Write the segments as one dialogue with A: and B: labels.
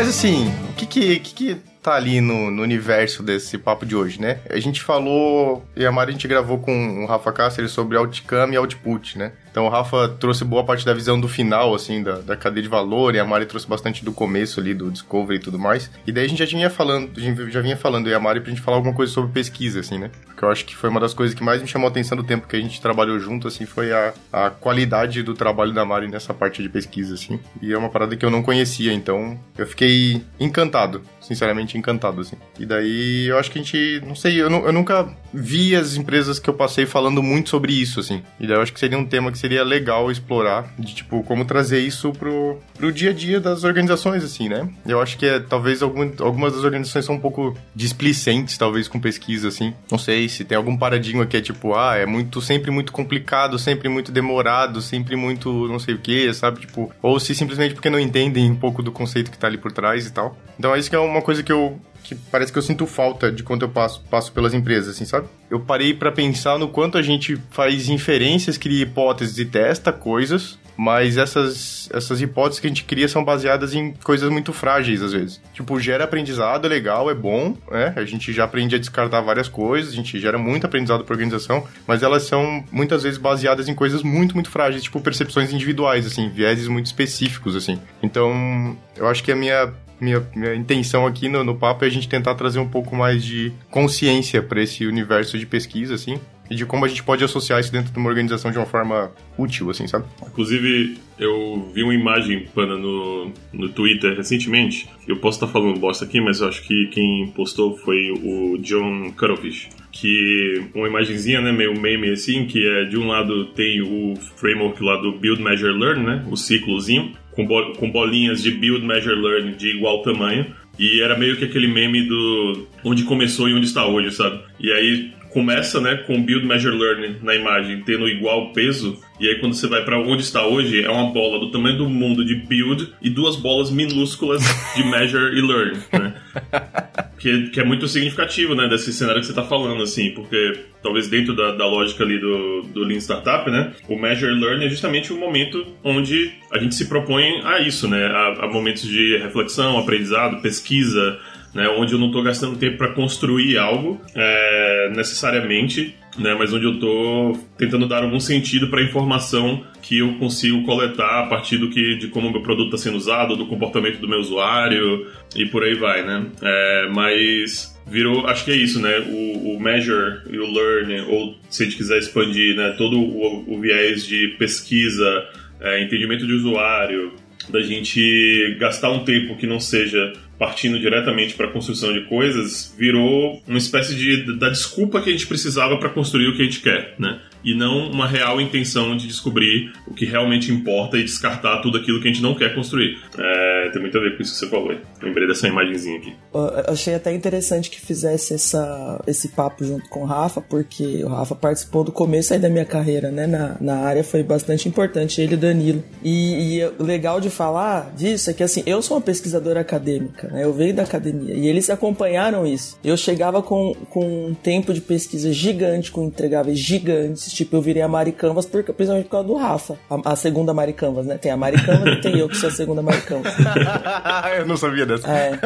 A: Mas assim, o que que, que, que tá ali no, no, universo desse papo de hoje, né? A gente falou, e a Mari a gente gravou com o Rafa Cáceres sobre outcome e output, né? Então o Rafa trouxe boa parte da visão do final, assim, da, da cadeia de valor, e a Mari trouxe bastante do começo ali, do Discovery e tudo mais. E daí a gente já vinha falando, já vinha falando, e a Mari pra gente falar alguma coisa sobre pesquisa, assim, né? Porque eu acho que foi uma das coisas que mais me chamou a atenção do tempo que a gente trabalhou junto, assim, foi a, a qualidade do trabalho da Mari nessa parte de pesquisa, assim. E é uma parada que eu não conhecia, então eu fiquei encantado, sinceramente encantado, assim. E daí eu acho que a gente, não sei, eu, eu nunca vi as empresas que eu passei falando muito sobre isso, assim. E daí eu acho que seria um tema que seria legal explorar, de tipo, como trazer isso pro, pro dia a dia das organizações, assim, né? Eu acho que é, talvez algum, algumas das organizações são um pouco displicentes, talvez, com pesquisa, assim. Não sei se tem algum paradigma que é tipo, ah, é muito, sempre muito complicado, sempre muito demorado, sempre muito não sei o que, sabe? Tipo, ou se simplesmente porque não entendem um pouco do conceito que tá ali por trás e tal. Então é isso que é uma coisa que eu, que parece que eu sinto falta de quando eu passo, passo pelas empresas, assim, sabe? Eu parei para pensar no quanto a gente faz inferências, cria hipóteses e testa coisas, mas essas, essas hipóteses que a gente cria são baseadas em coisas muito frágeis, às vezes. Tipo, gera aprendizado, é legal, é bom, né? A gente já aprende a descartar várias coisas, a gente gera muito aprendizado para organização, mas elas são muitas vezes baseadas em coisas muito, muito frágeis, tipo percepções individuais, assim, vieses muito específicos, assim. Então, eu acho que a minha minha, minha intenção aqui no, no papo é a gente tentar trazer um pouco mais de consciência para esse universo de pesquisa, assim, e de como a gente pode associar isso dentro de uma organização de uma forma útil, assim, sabe?
B: Inclusive, eu vi uma imagem, Pana, no, no Twitter recentemente. Eu posso estar falando bosta aqui, mas eu acho que quem postou foi o John Cuttlefish. Que uma imagenzinha, né, meio meme assim, que é de um lado tem o framework lá do Build, Measure, Learn, né, o ciclozinho, com, bo com bolinhas de Build, Measure, Learn de igual tamanho. E era meio que aquele meme do onde começou e onde está hoje, sabe? E aí começa, né, com Build, Measure, Learn na imagem tendo igual peso, e aí quando você vai para onde está hoje, é uma bola do tamanho do mundo de Build e duas bolas minúsculas de Measure e Learn, né? que, que é muito significativo, né, desse cenário que você está falando, assim, porque talvez dentro da, da lógica ali do, do Lean Startup, né, o Measure Learn é justamente o momento onde a gente se propõe a isso, né, a, a momentos de reflexão, aprendizado, pesquisa, né, onde eu não estou gastando tempo para construir algo é, necessariamente, né, mas onde eu estou tentando dar algum sentido para a informação que eu consigo coletar a partir do que de como meu produto está sendo usado, do comportamento do meu usuário e por aí vai, né? É, mas virou, acho que é isso, né? O, o, measure e o learn, ou se a gente quiser expandir, né? Todo o, o viés de pesquisa, é, entendimento de usuário, da gente gastar um tempo que não seja partindo diretamente para a construção de coisas, virou uma espécie de da desculpa que a gente precisava para construir o que a gente quer, né? e não uma real intenção de descobrir o que realmente importa e descartar tudo aquilo que a gente não quer construir. É, tem muito a ver com isso que você falou. Lembrei dessa imagenzinha aqui.
C: Eu achei até interessante que fizesse essa, esse papo junto com o Rafa, porque o Rafa participou do começo aí da minha carreira, né? Na, na área foi bastante importante, ele e Danilo. E, e o legal de falar disso é que assim, eu sou uma pesquisadora acadêmica, né? Eu venho da academia e eles acompanharam isso. Eu chegava com, com um tempo de pesquisa gigante, com entregáveis gigantes Tipo, eu virei a Mari Canvas por, principalmente por causa do Rafa. A, a segunda Mari Canvas, né? Tem a Mari Canvas e tem eu que sou a segunda Mari Canvas.
A: eu não sabia dessa.
C: É.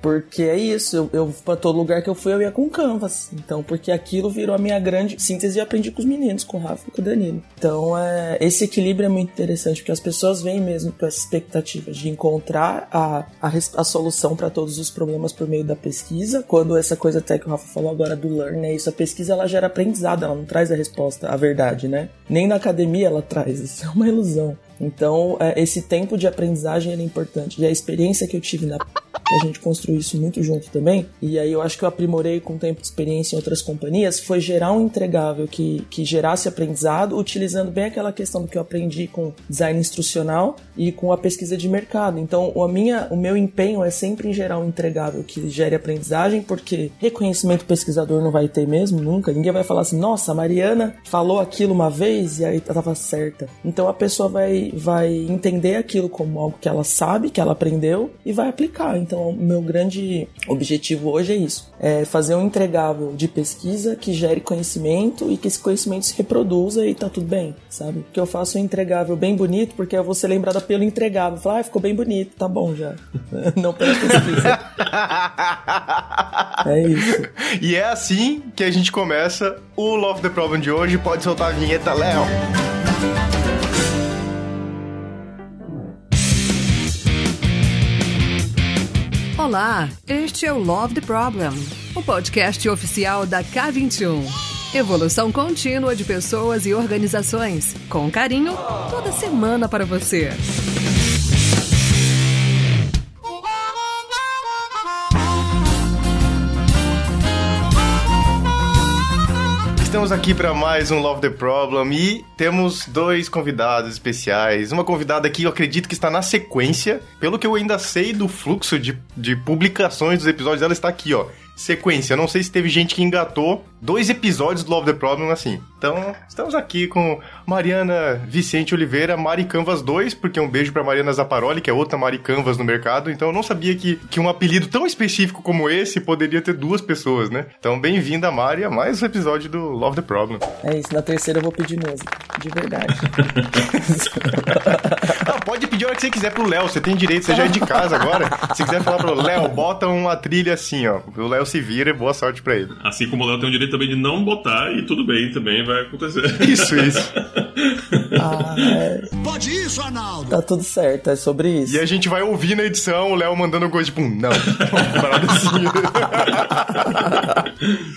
C: Porque é isso. Eu, eu, pra todo lugar que eu fui, eu ia com Canvas. Então, porque aquilo virou a minha grande síntese e aprendi com os meninos, com o Rafa e com o Danilo. Então, é, esse equilíbrio é muito interessante, porque as pessoas vêm mesmo com essa expectativa de encontrar a, a, a solução para todos os problemas por meio da pesquisa. Quando essa coisa até que o Rafa falou agora do learn, é isso. A pesquisa, ela gera aprendizado, ela não traz a resposta à verdade, né? Nem na academia ela traz, isso é uma ilusão. Então, é, esse tempo de aprendizagem é importante. E a experiência que eu tive na a gente construiu isso muito junto também. E aí eu acho que eu aprimorei com o tempo de experiência em outras companhias, foi gerar um entregável que, que gerasse aprendizado, utilizando bem aquela questão do que eu aprendi com design instrucional e com a pesquisa de mercado. Então, a minha, o meu empenho é sempre em gerar um entregável que gere aprendizagem, porque reconhecimento pesquisador não vai ter mesmo, nunca. Ninguém vai falar assim, nossa, a Mariana falou aquilo uma vez e aí estava certa. Então a pessoa vai vai, entender aquilo como algo que ela sabe, que ela aprendeu e vai aplicar. Então Então, meu grande objetivo hoje é isso: é fazer um entregável de pesquisa que gere conhecimento e que esse conhecimento se reproduza e tá tudo bem, sabe? Que eu faço um entregável bem bonito, porque eu vou ser lembrada pelo entregável. Falar, ah, ficou bem bonito, tá bom já. Não pela pesquisa. é isso.
A: E é assim que a gente começa o Love the Problem de hoje. Pode soltar a vinheta, Léo.
D: Olá, este é o Love the Problem, o podcast oficial da K21. Evolução contínua de pessoas e organizações, com carinho, toda semana para você.
A: Estamos aqui para mais um Love the Problem e temos dois convidados especiais. Uma convidada que eu acredito que está na sequência, pelo que eu ainda sei do fluxo de, de publicações dos episódios, ela está aqui, ó sequência. Eu não sei se teve gente que engatou dois episódios do Love the Problem assim. Então, estamos aqui com Mariana Vicente Oliveira, Mari Canvas 2, porque um beijo para Mariana Zaparoli, que é outra Mari Canvas no mercado. Então, eu não sabia que, que um apelido tão específico como esse poderia ter duas pessoas, né? Então, bem-vinda, Mari, a mais um episódio do Love the Problem.
C: É isso, na terceira eu vou pedir música, de verdade.
A: ah, pode pedir a hora que você quiser pro Léo, você tem direito, você já é de casa agora. Se quiser falar pro Léo, bota uma trilha assim, ó. O Léo se vira e boa sorte pra ele.
B: Assim como o Léo tem o direito também de não botar e tudo bem, também vai acontecer.
A: Isso, isso.
C: ah, é...
E: Pode isso, Arnaldo?
C: Tá tudo certo, é sobre isso.
A: E a gente vai ouvir na edição o Léo mandando coisa tipo, não. Parada assim.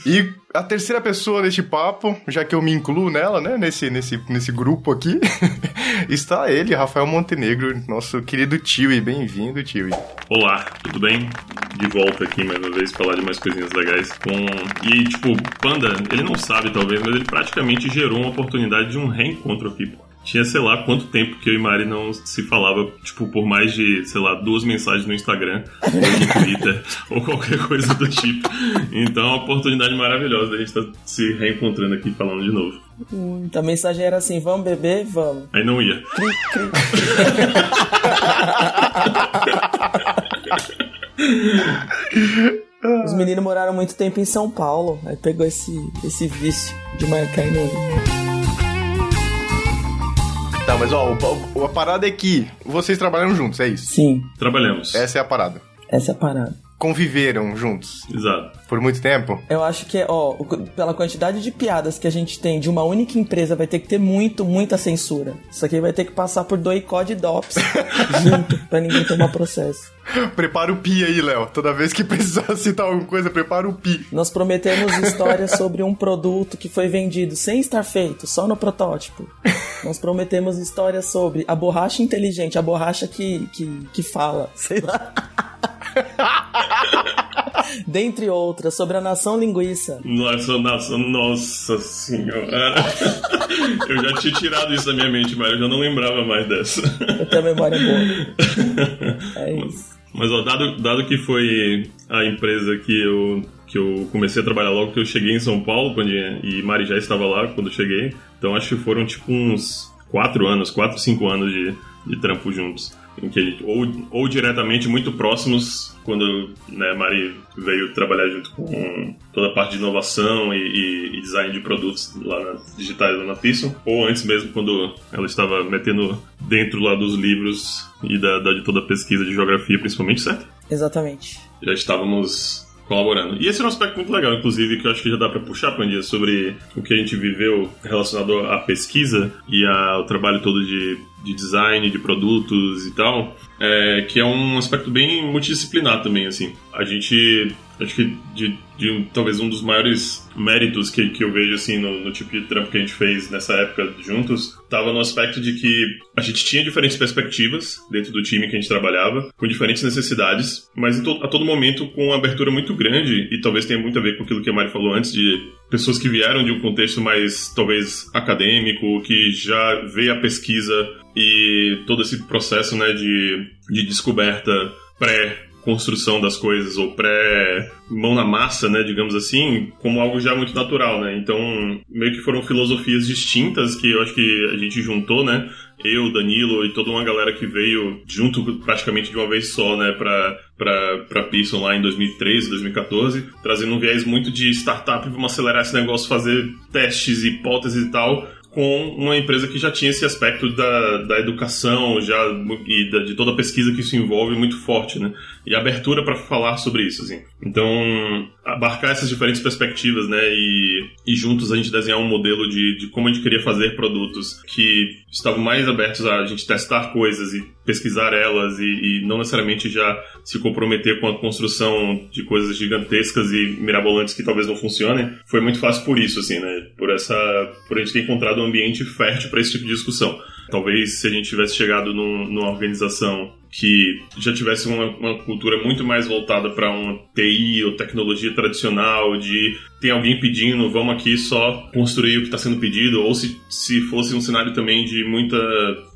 A: e a terceira pessoa deste papo, já que eu me incluo nela, né, nesse, nesse, nesse grupo aqui, está ele, Rafael Montenegro, nosso querido tio e bem-vindo, tio.
B: Olá, tudo bem? De volta aqui mais uma vez falar de mais coisinhas legais. Com... E, tipo, Panda, ele não sabe talvez, mas ele praticamente gerou uma oportunidade de um reencontro aqui, pô tinha, sei lá, quanto tempo que eu e Mari não se falava, tipo, por mais de, sei lá, duas mensagens no Instagram, ou no Twitter, ou qualquer coisa do tipo. Então é uma oportunidade maravilhosa da gente estar tá se reencontrando aqui falando de novo.
C: Hum, a mensagem era assim, vamos beber? Vamos.
B: Aí não ia. Cri, cri.
C: Os meninos moraram muito tempo em São Paulo, aí pegou esse, esse vício de marcar e não
A: Tá, mas ó, a, a parada é que vocês trabalham juntos, é isso?
C: Sim.
B: Trabalhamos.
A: Essa é a parada.
C: Essa é a parada.
A: Conviveram juntos.
B: Exato.
A: Por muito tempo?
C: Eu acho que, ó, pela quantidade de piadas que a gente tem de uma única empresa, vai ter que ter muito, muita censura. Isso aqui vai ter que passar por dois code DOPS junto, pra ninguém tomar processo.
A: Prepara o pi aí, Léo. Toda vez que precisar citar alguma coisa, prepara o pi.
C: Nós prometemos histórias sobre um produto que foi vendido sem estar feito, só no protótipo. Nós prometemos histórias sobre a borracha inteligente, a borracha que, que, que fala, sei lá. Dentre outras, sobre a nação linguiça.
B: Nossa, nação, nossa senhora. eu já tinha tirado isso da minha mente, mas eu já não lembrava mais dessa.
C: Eu tenho memória boa. É isso.
B: Mas ó, dado, dado que foi a empresa que eu, que eu comecei a trabalhar logo que eu cheguei em São Paulo, quando, e Mari já estava lá quando eu cheguei, então acho que foram tipo uns quatro anos, quatro, cinco anos de, de trampo juntos que ou, ou diretamente muito próximos quando né, Mari veio trabalhar junto com toda a parte de inovação e, e, e design de produtos lá na, digitais lá na Pearson, ou antes mesmo quando ela estava metendo dentro lá dos livros e da, da de toda a pesquisa de geografia principalmente, certo?
C: Exatamente.
B: Já estávamos colaborando. E esse é um aspecto muito legal, inclusive, que eu acho que já dá para puxar, Pandia, sobre o que a gente viveu relacionado à pesquisa e ao trabalho todo de, de design, de produtos e tal, é, que é um aspecto bem multidisciplinar também, assim. A gente acho que de, de talvez um dos maiores méritos que, que eu vejo assim no, no, tipo de trampo que a gente fez nessa época juntos estava no aspecto de que a gente tinha diferentes perspectivas dentro do time que a gente trabalhava, com diferentes necessidades, mas to, a todo momento com uma abertura muito grande e talvez tenha muito a ver com aquilo que a Mari falou antes de pessoas que vieram de um contexto mais talvez acadêmico, que já vê a pesquisa e todo esse processo né, de, de descoberta pré construção das coisas ou pré-mão na massa, né, digamos assim, como algo já muito natural, né? Então, meio que foram filosofias distintas que eu acho que a gente juntou, né? Eu, Danilo e toda uma galera que veio junto praticamente de uma vez só, né, pra, pra, pra Pearson lá em 2013, 2014, trazendo um viés muito de startup, vamos acelerar esse negócio, fazer testes, hipóteses e tal, com uma empresa que já tinha esse aspecto da, da educação já e da, de toda a pesquisa que isso envolve muito forte, né? E abertura para falar sobre isso, assim. Então, abarcar essas diferentes perspectivas, né? E, e juntos a gente desenhar um modelo de, de como a gente queria fazer produtos que estavam mais abertos a gente testar coisas e pesquisar elas e, e não necessariamente já se comprometer com a construção de coisas gigantescas e mirabolantes que talvez não funcionem, foi muito fácil por isso, assim, né? Por essa, por a gente ter encontrado um ambiente fértil para esse tipo de discussão. Talvez se a gente tivesse chegado num, numa organização que já tivesse uma, uma cultura muito mais voltada para uma TI ou tecnologia tradicional, de tem alguém pedindo, vamos aqui só construir o que está sendo pedido, ou se, se fosse um cenário também de muita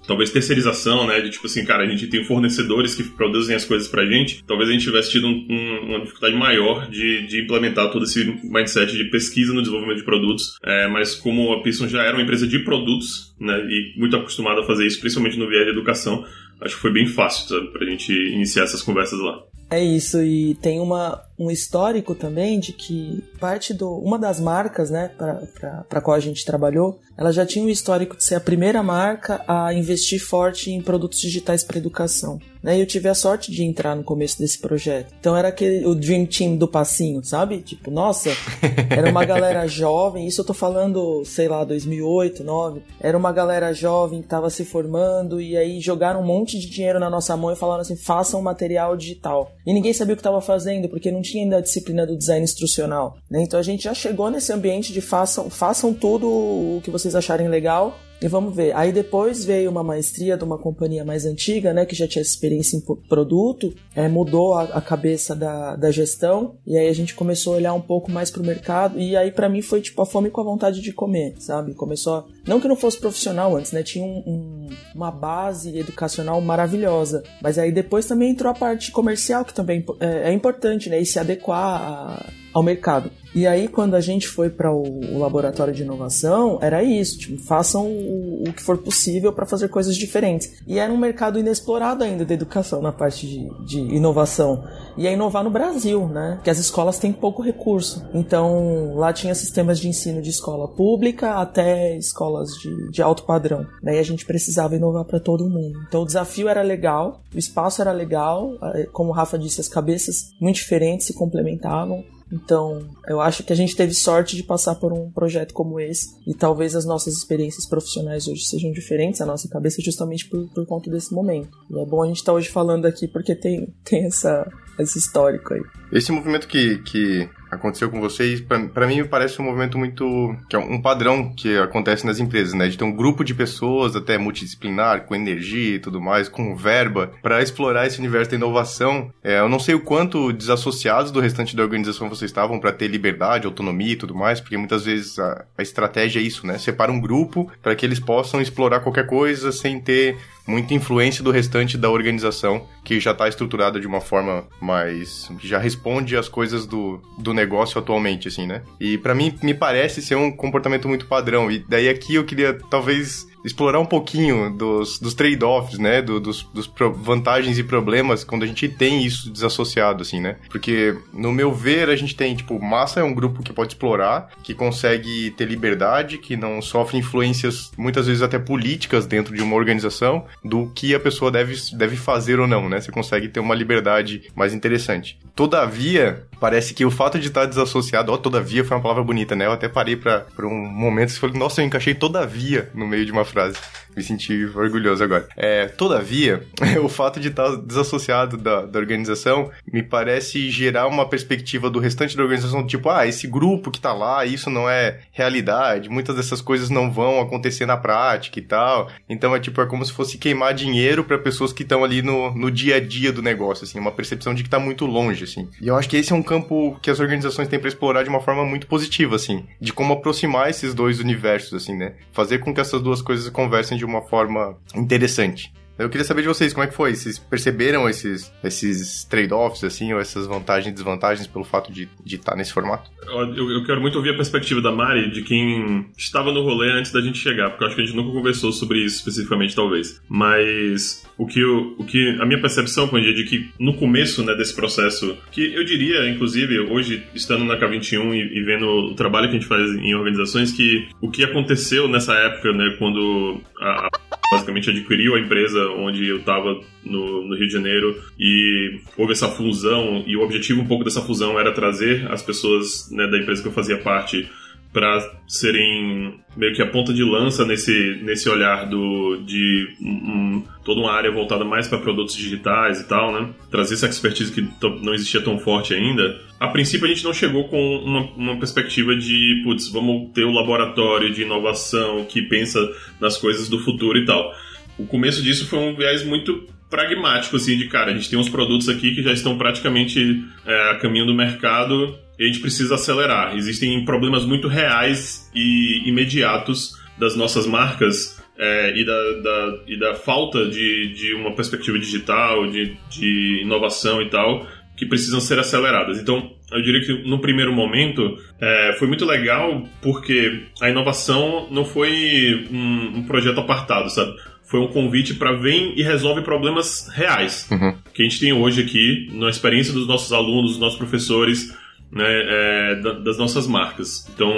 B: talvez terceirização, né? De tipo assim, cara, a gente tem fornecedores que produzem as coisas pra gente. Talvez a gente tivesse tido um, um, uma dificuldade maior de, de implementar todo esse mindset de pesquisa no desenvolvimento de produtos. É, mas como a Pearson já era uma empresa de produtos, né? E muito acostumada a fazer isso, principalmente no viés de educação, acho que foi bem fácil sabe, pra gente iniciar essas conversas lá.
C: É isso, e tem uma, um histórico também de que parte do. Uma das marcas, né, para a qual a gente trabalhou, ela já tinha um histórico de ser a primeira marca a investir forte em produtos digitais para educação. Né? Eu tive a sorte de entrar no começo desse projeto. Então era aquele o Dream Team do passinho, sabe? Tipo, nossa, era uma galera jovem, isso eu tô falando, sei lá, 2008, 2009. Era uma galera jovem que tava se formando e aí jogaram um monte de dinheiro na nossa mão e falaram assim: façam um material digital. E ninguém sabia o que tava fazendo, porque não tinha ainda a disciplina do design instrucional. Né? Então a gente já chegou nesse ambiente de façam, façam tudo o que vocês acharem legal e vamos ver. Aí depois veio uma maestria de uma companhia mais antiga, né, que já tinha experiência em produto, é, mudou a, a, cabeça da, da gestão, e aí a gente começou a olhar um pouco mais pro mercado, e aí para mim foi tipo a fome com a vontade de comer, sabe? Começou a... Não que não fosse profissional antes, né? Tinha um, um, uma base educacional maravilhosa, mas aí depois também entrou a parte comercial, que também é, é importante, né? E se adequar a, ao mercado. E aí, quando a gente foi para o, laboratório de inovação, era isso: tipo, façam o, o, que for possível para fazer coisas diferentes. E era um mercado inexplorado ainda da educação na parte de, de inovação. E é inovar no Brasil, né? Que as escolas têm pouco recurso. Então, lá tinha sistemas de ensino de escola pública até escolas de, de alto padrão. Daí a gente precisava inovar para todo mundo. Então, o desafio era legal, o espaço era legal, como o Rafa disse, as cabeças muito diferentes se complementavam. Então, eu acho que a gente teve sorte de passar por um projeto como esse e talvez as nossas experiências profissionais hoje sejam diferentes, a nossa cabeça justamente por, por conta desse momento. E é bom a gente estar tá hoje falando aqui porque tem, tem essa, esse histórico aí.
A: Esse movimento que, que aconteceu com vocês, para mim parece um movimento muito. que é um padrão que acontece nas empresas, né? De ter um grupo de pessoas, até multidisciplinar, com energia e tudo mais, com verba, para explorar esse universo da inovação. É, eu não sei o quanto desassociados do restante da organização vocês estavam para ter liberdade, autonomia e tudo mais, porque muitas vezes a, a estratégia é isso, né? Separa um grupo para que eles possam explorar qualquer coisa sem ter muita influência do restante da organização, que já está estruturada de uma forma mais. que já responde às coisas do, do negócio atualmente, assim, né? E para mim, me parece ser um comportamento muito padrão. E daí aqui eu queria, talvez, explorar um pouquinho dos, dos trade-offs, né? Do, dos, dos vantagens e problemas quando a gente tem isso desassociado, assim, né? Porque, no meu ver, a gente tem, tipo, massa é um grupo que pode explorar, que consegue ter liberdade, que não sofre influências, muitas vezes até políticas dentro de uma organização, do que a pessoa deve, deve fazer ou não, né? Você consegue ter uma liberdade mais interessante. Todavia, parece que o fato de estar desassociado, ó, todavia foi uma palavra bonita, né? Eu até parei para um momento e falei, nossa, eu encaixei todavia no meio de uma frase. Me senti orgulhoso agora. É, todavia, o fato de estar desassociado da, da organização me parece gerar uma perspectiva do restante da organização, tipo, ah, esse grupo que tá lá, isso não é realidade, muitas dessas coisas não vão acontecer na prática e tal. Então é tipo, é como se fosse queimar dinheiro para pessoas que estão ali no, no dia a dia do negócio, assim, uma percepção de que tá muito longe, assim. E eu acho que esse é um campo que as organizações têm para explorar de uma forma muito positiva, assim, de como aproximar esses dois universos, assim, né? Fazer com que essas duas coisas conversem de uma forma interessante. Eu queria saber de vocês, como é que foi? Vocês perceberam esses, esses trade-offs, assim, ou essas vantagens e desvantagens pelo fato de estar tá nesse formato?
B: Eu, eu, quero muito ouvir a perspectiva da Mari, de quem estava no rolê antes da gente chegar, porque eu acho que a gente nunca conversou sobre isso especificamente, talvez. Mas o que, eu, o que a minha percepção, Pandy, é de que no começo né, desse processo, que eu diria, inclusive, hoje, estando na K21 e, e vendo o trabalho que a gente faz em organizações, que o que aconteceu nessa época, né, quando a, basicamente adquiriu a empresa onde eu estava no, no, Rio de Janeiro e houve essa fusão e o objetivo um pouco dessa fusão era trazer as pessoas né, da empresa que eu fazia parte para serem meio que a ponta de lança nesse, nesse olhar do, de um, toda uma área voltada mais para produtos digitais e tal, né? Trazer essa expertise que não existia tão forte ainda. A princípio a gente não chegou com uma, uma perspectiva de, putz, vamos ter um laboratório de inovação que pensa nas coisas do futuro e tal. O começo disso foi um viés muito pragmático, assim, de cara, a gente tem uns produtos aqui que já estão praticamente é, a caminho do mercado e a gente precisa acelerar. Existem problemas muito reais e imediatos das nossas marcas é, e, da, da, e da falta de, de uma perspectiva digital, de, de inovação e tal, que precisam ser aceleradas. Então, eu diria que no primeiro momento é, foi muito legal porque a inovação não foi um, um projeto apartado, sabe? Foi um convite para vem e resolve problemas reais uhum. que a gente tem hoje aqui na experiência dos nossos alunos, dos nossos professores, né, é, das nossas marcas. Então,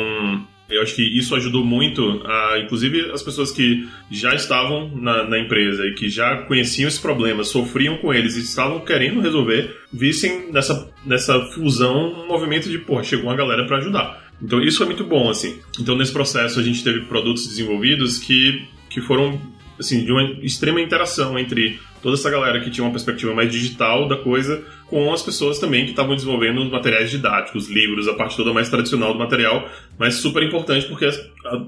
B: eu acho que isso ajudou muito, a, inclusive as pessoas que já estavam na, na, empresa e que já conheciam esse problema, sofriam com eles e estavam querendo resolver, vissem nessa, nessa fusão um movimento de, pô, chegou uma galera para ajudar. Então isso foi muito bom, assim. Então nesse processo a gente teve produtos desenvolvidos que, que foram, assim, de uma extrema interação entre toda essa galera que tinha uma perspectiva mais digital da coisa, com as pessoas também que estavam desenvolvendo materiais didáticos, livros, a parte toda mais tradicional do material, mas super importante porque as,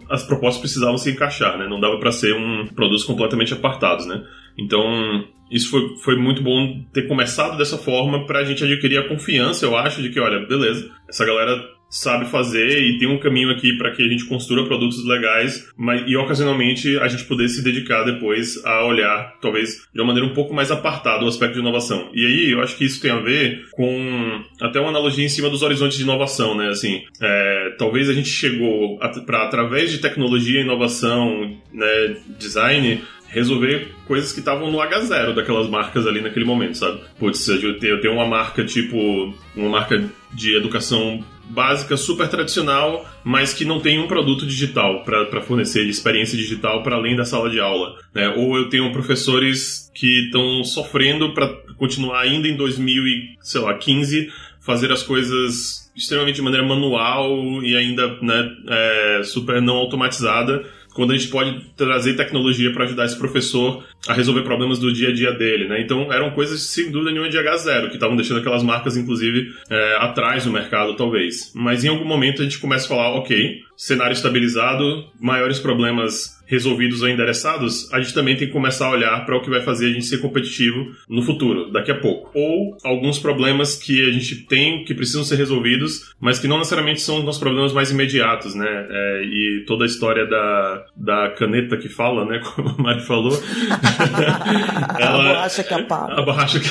B: as propostas precisavam se encaixar, né? Não dava para ser um produtos completamente apartados, né? Então, isso foi, foi muito bom ter começado dessa forma para a gente adquirir a confiança, eu acho, de que, olha, beleza, essa galera sabe fazer e tem um caminho aqui para que a gente construa produtos legais, mas e ocasionalmente a gente poder se dedicar depois a olhar, talvez de uma maneira um pouco mais apartada o aspecto de inovação. E aí eu acho que isso tem a ver com até uma analogia em cima dos horizontes de inovação, né? Assim, é, talvez a gente chegou para através de tecnologia, inovação, né, design resolver coisas que estavam no H0 daquelas marcas ali naquele momento, sabe? Putz, eu tenho uma marca tipo, uma marca de educação básica, super tradicional, mas que não tem um produto digital para fornecer experiência digital para além da sala de aula. Né? Ou eu tenho professores que estão sofrendo para continuar ainda em 2015 fazer as coisas extremamente de maneira manual e ainda né, é, super não automatizada quando a gente pode trazer tecnologia para ajudar esse professor a resolver problemas do dia a dia dele, né? Então eram coisas sem dúvida nenhuma de H0, que estavam deixando aquelas marcas, inclusive, é, atrás do mercado, talvez. Mas em algum momento a gente começa a falar, ok, cenário estabilizado, maiores problemas resolvidos ou endereçados, a gente também tem que começar a olhar para o que vai fazer a gente ser competitivo no futuro, daqui a pouco. Ou alguns problemas que a gente tem que precisam ser resolvidos, mas que não necessariamente são os nossos problemas mais imediatos, né? É, e toda a história da, da caneta que fala, né? Como a Mari falou.
C: ela, a borracha que apaga.
B: A borracha que...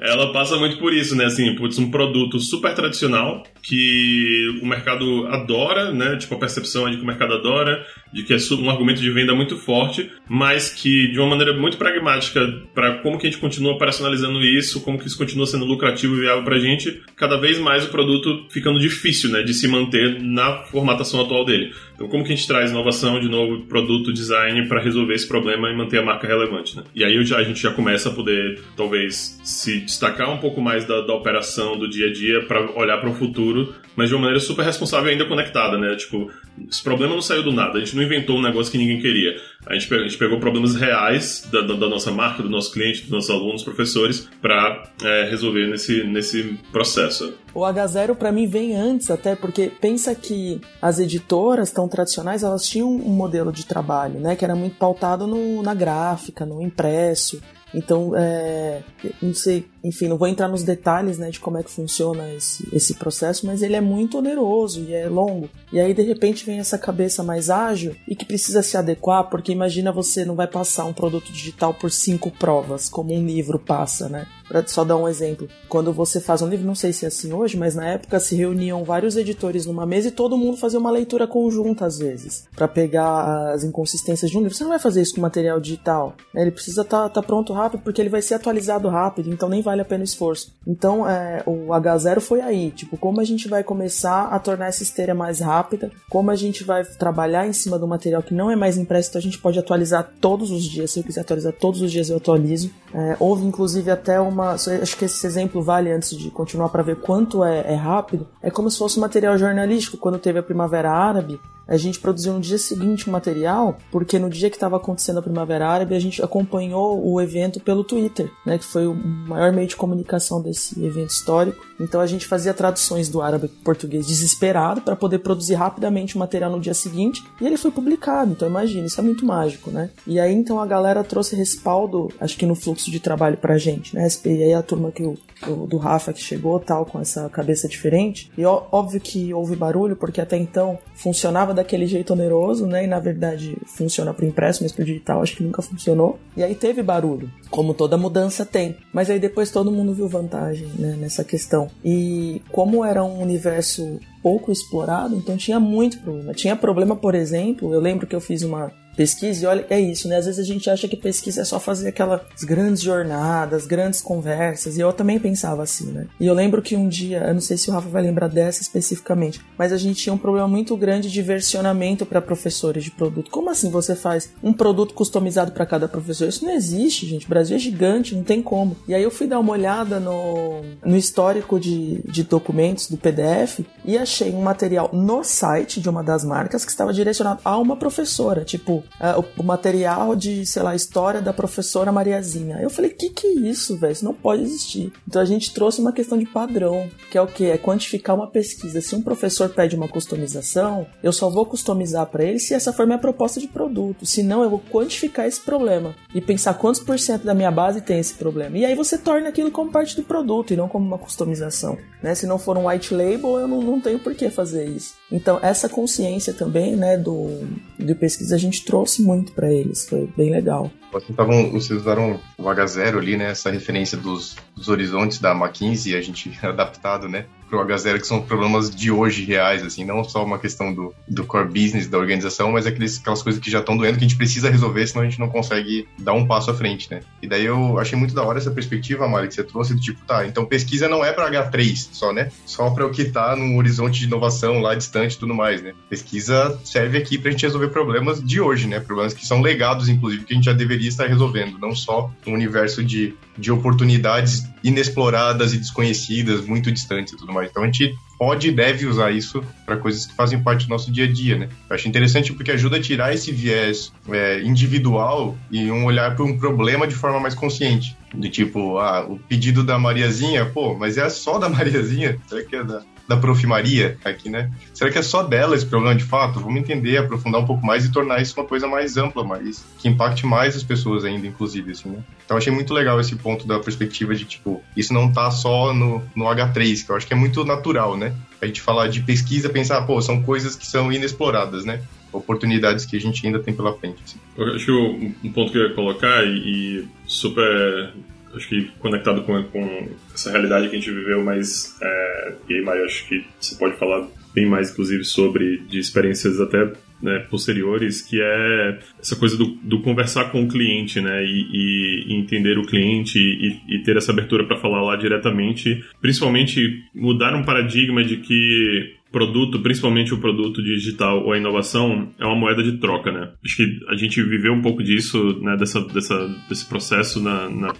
B: ela passa muito por isso, né? Assim, putz, um produto super tradicional que o mercado adora, né? Tipo, a percepção é de que o mercado adora de que é um argumento de venda muito forte, mas que de uma maneira muito pragmática para como que a gente continua operacionalizando isso, como que isso continua sendo lucrativo e viável para a gente, cada vez mais o produto ficando difícil, né, de se manter na formatação atual dele. Então, como que a gente traz inovação de novo, produto, design para resolver esse problema e manter a marca relevante, né? E aí a gente já começa a poder, talvez, se destacar um pouco mais da, da operação do dia a dia para olhar para o futuro, mas de uma maneira super responsável e ainda conectada, né? Tipo, esse problema não saiu do nada, a gente não inventou um negócio que ninguém queria. A gente, a gente pegou problemas reais da, da, da, nossa marca, do nosso cliente, dos nossos alunos, professores, para é, resolver nesse, nesse processo.
C: O H0 para mim vem antes, até porque pensa que as editoras tão tradicionais elas tinham um modelo de trabalho, né, que era muito pautado no, na gráfica, no impresso. Então, é, não sei enfim, não vou entrar nos detalhes, né, de como é que funciona esse, esse processo, mas ele é muito oneroso e é longo. E aí, de repente, vem essa cabeça mais ágil e que precisa se adequar, porque imagina você não vai passar um produto digital por cinco provas, como um livro passa, né? Pra só dar um exemplo, quando você faz um livro, não sei se é assim hoje, mas na época se reuniam vários editores numa mesa e todo mundo fazia uma leitura conjunta às vezes, para pegar as inconsistências de um livro. Você não vai fazer isso com material digital, né? ele precisa estar tá, tá pronto rápido porque ele vai ser atualizado rápido, então nem vale a pena o esforço. Então é, o H0 foi aí, tipo, como a gente vai começar a tornar essa esteira mais rápida, como a gente vai trabalhar em cima do material que não é mais impresso, então a gente pode atualizar todos os dias. Se eu quiser atualizar todos os dias, eu atualizo. É, houve inclusive até uma. Acho que esse exemplo vale antes de continuar para ver quanto é, é rápido. É como se fosse um material jornalístico. Quando teve a Primavera Árabe, a gente produziu no dia seguinte o material, porque no dia que estava acontecendo a Primavera Árabe, a gente acompanhou o evento pelo Twitter, né, que foi o maior meio de comunicação desse evento histórico. Então a gente fazia traduções do árabe para português desesperado para poder produzir rapidamente o material no dia seguinte, e ele foi publicado. Então imagina, isso é muito mágico, né? E aí então a galera trouxe respaldo, acho que no fluxo de trabalho pra gente, né? E aí a turma que o do, do, Rafa que chegou tal, com essa cabeça diferente. E ó, óbvio que houve barulho, porque até então funcionava daquele jeito oneroso, né? E na verdade funciona pro impresso, mas pro digital acho que nunca funcionou. E aí teve barulho, como toda mudança tem. Mas aí depois todo mundo viu vantagem né, nessa questão. E como era um universo pouco explorado, então tinha muito problema. Tinha problema, por exemplo, eu lembro que eu fiz uma pesquisa, e olha, é isso, né? Às vezes a gente acha que pesquisa é só fazer aquelas grandes jornadas, grandes conversas, e eu também pensava assim, né? E eu lembro que um dia, eu não sei se o Rafa vai lembrar dessa especificamente, mas a gente tinha um problema muito grande de versionamento para professores de produto. Como assim você faz um produto customizado para cada professor? Isso não existe, gente. O Brasil é gigante, não tem como. E aí eu fui dar uma olhada no, no histórico de, de documentos do PDF e achei um material no site de uma das marcas que estava direcionado a uma professora, tipo, uh, o, o, material de, sei lá, história da professora Mariazinha. Eu falei, que que é isso, velho? Isso não pode existir. Então a gente trouxe uma questão de padrão, que é o que? É quantificar uma pesquisa. Se um professor pede uma customização, eu só vou customizar para ele se essa for minha proposta de produto. Se não, eu vou quantificar esse problema e pensar quantos por cento da minha base tem esse problema. E aí você torna aquilo como parte do produto e não como uma customização. Né? Se não for um white label, eu não, não tenho por que fazer isso. Então, essa consciência também, né, do, de pesquisa, a gente trouxe muito para eles, foi bem legal.
A: Vocês, tavam, vocês usaram o H0 ali, né, essa referência dos, dos horizontes da McKinsey, a gente adaptado, né, pro H0, que são problemas de hoje reais, assim, não só uma questão do, do core business da organização, mas aqueles, aquelas coisas que já estão doendo que a gente precisa resolver, senão a gente não consegue dar um passo à frente, né. E daí eu achei muito da hora essa perspectiva, Mari, que você trouxe, do tipo, tá, então pesquisa não é para H3 só, né, só para o que tá num horizonte de inovação lá distante e tudo mais, né. Pesquisa serve aqui pra gente resolver problemas de hoje, né, problemas que são legados, inclusive, que a gente já deveria estar resolvendo, não só um universo de, de oportunidades inexploradas e desconhecidas, muito distantes e tudo mais. Então a gente pode e deve usar isso para coisas que fazem parte do nosso dia a dia, né? Eu acho interessante porque ajuda a tirar esse viés é, individual e um olhar para um problema de forma mais consciente. De tipo, ah, o pedido da Mariazinha, pô, mas é só da Mariazinha? Será que é da, da Prof. Maria aqui, né? Será que é só dela esse problema de fato? Vamos entender, aprofundar um pouco mais e tornar isso uma coisa mais ampla, mais que impacte mais as pessoas ainda, inclusive, assim, né? Então achei muito legal esse ponto da perspectiva de, tipo, isso não tá só no, no H3, que eu acho que é muito natural, né? A gente falar de pesquisa, pensar, pô, são coisas que são inexploradas, né? oportunidades que a gente ainda tem pela frente. Assim.
B: Eu acho um ponto que eu ia colocar e, e super acho que conectado com, com essa realidade que a gente viveu, mas é, e aí, Mário, acho que você pode falar bem mais, inclusive, sobre de experiências até né, posteriores, que é essa coisa do, do, conversar com o cliente, né, e, e entender o cliente e, e ter essa abertura para falar lá diretamente, principalmente mudar um paradigma de que produto, principalmente o produto digital ou a inovação, é uma moeda de troca, né? Acho que a gente viveu um pouco disso, né, dessa, dessa, desse processo na, na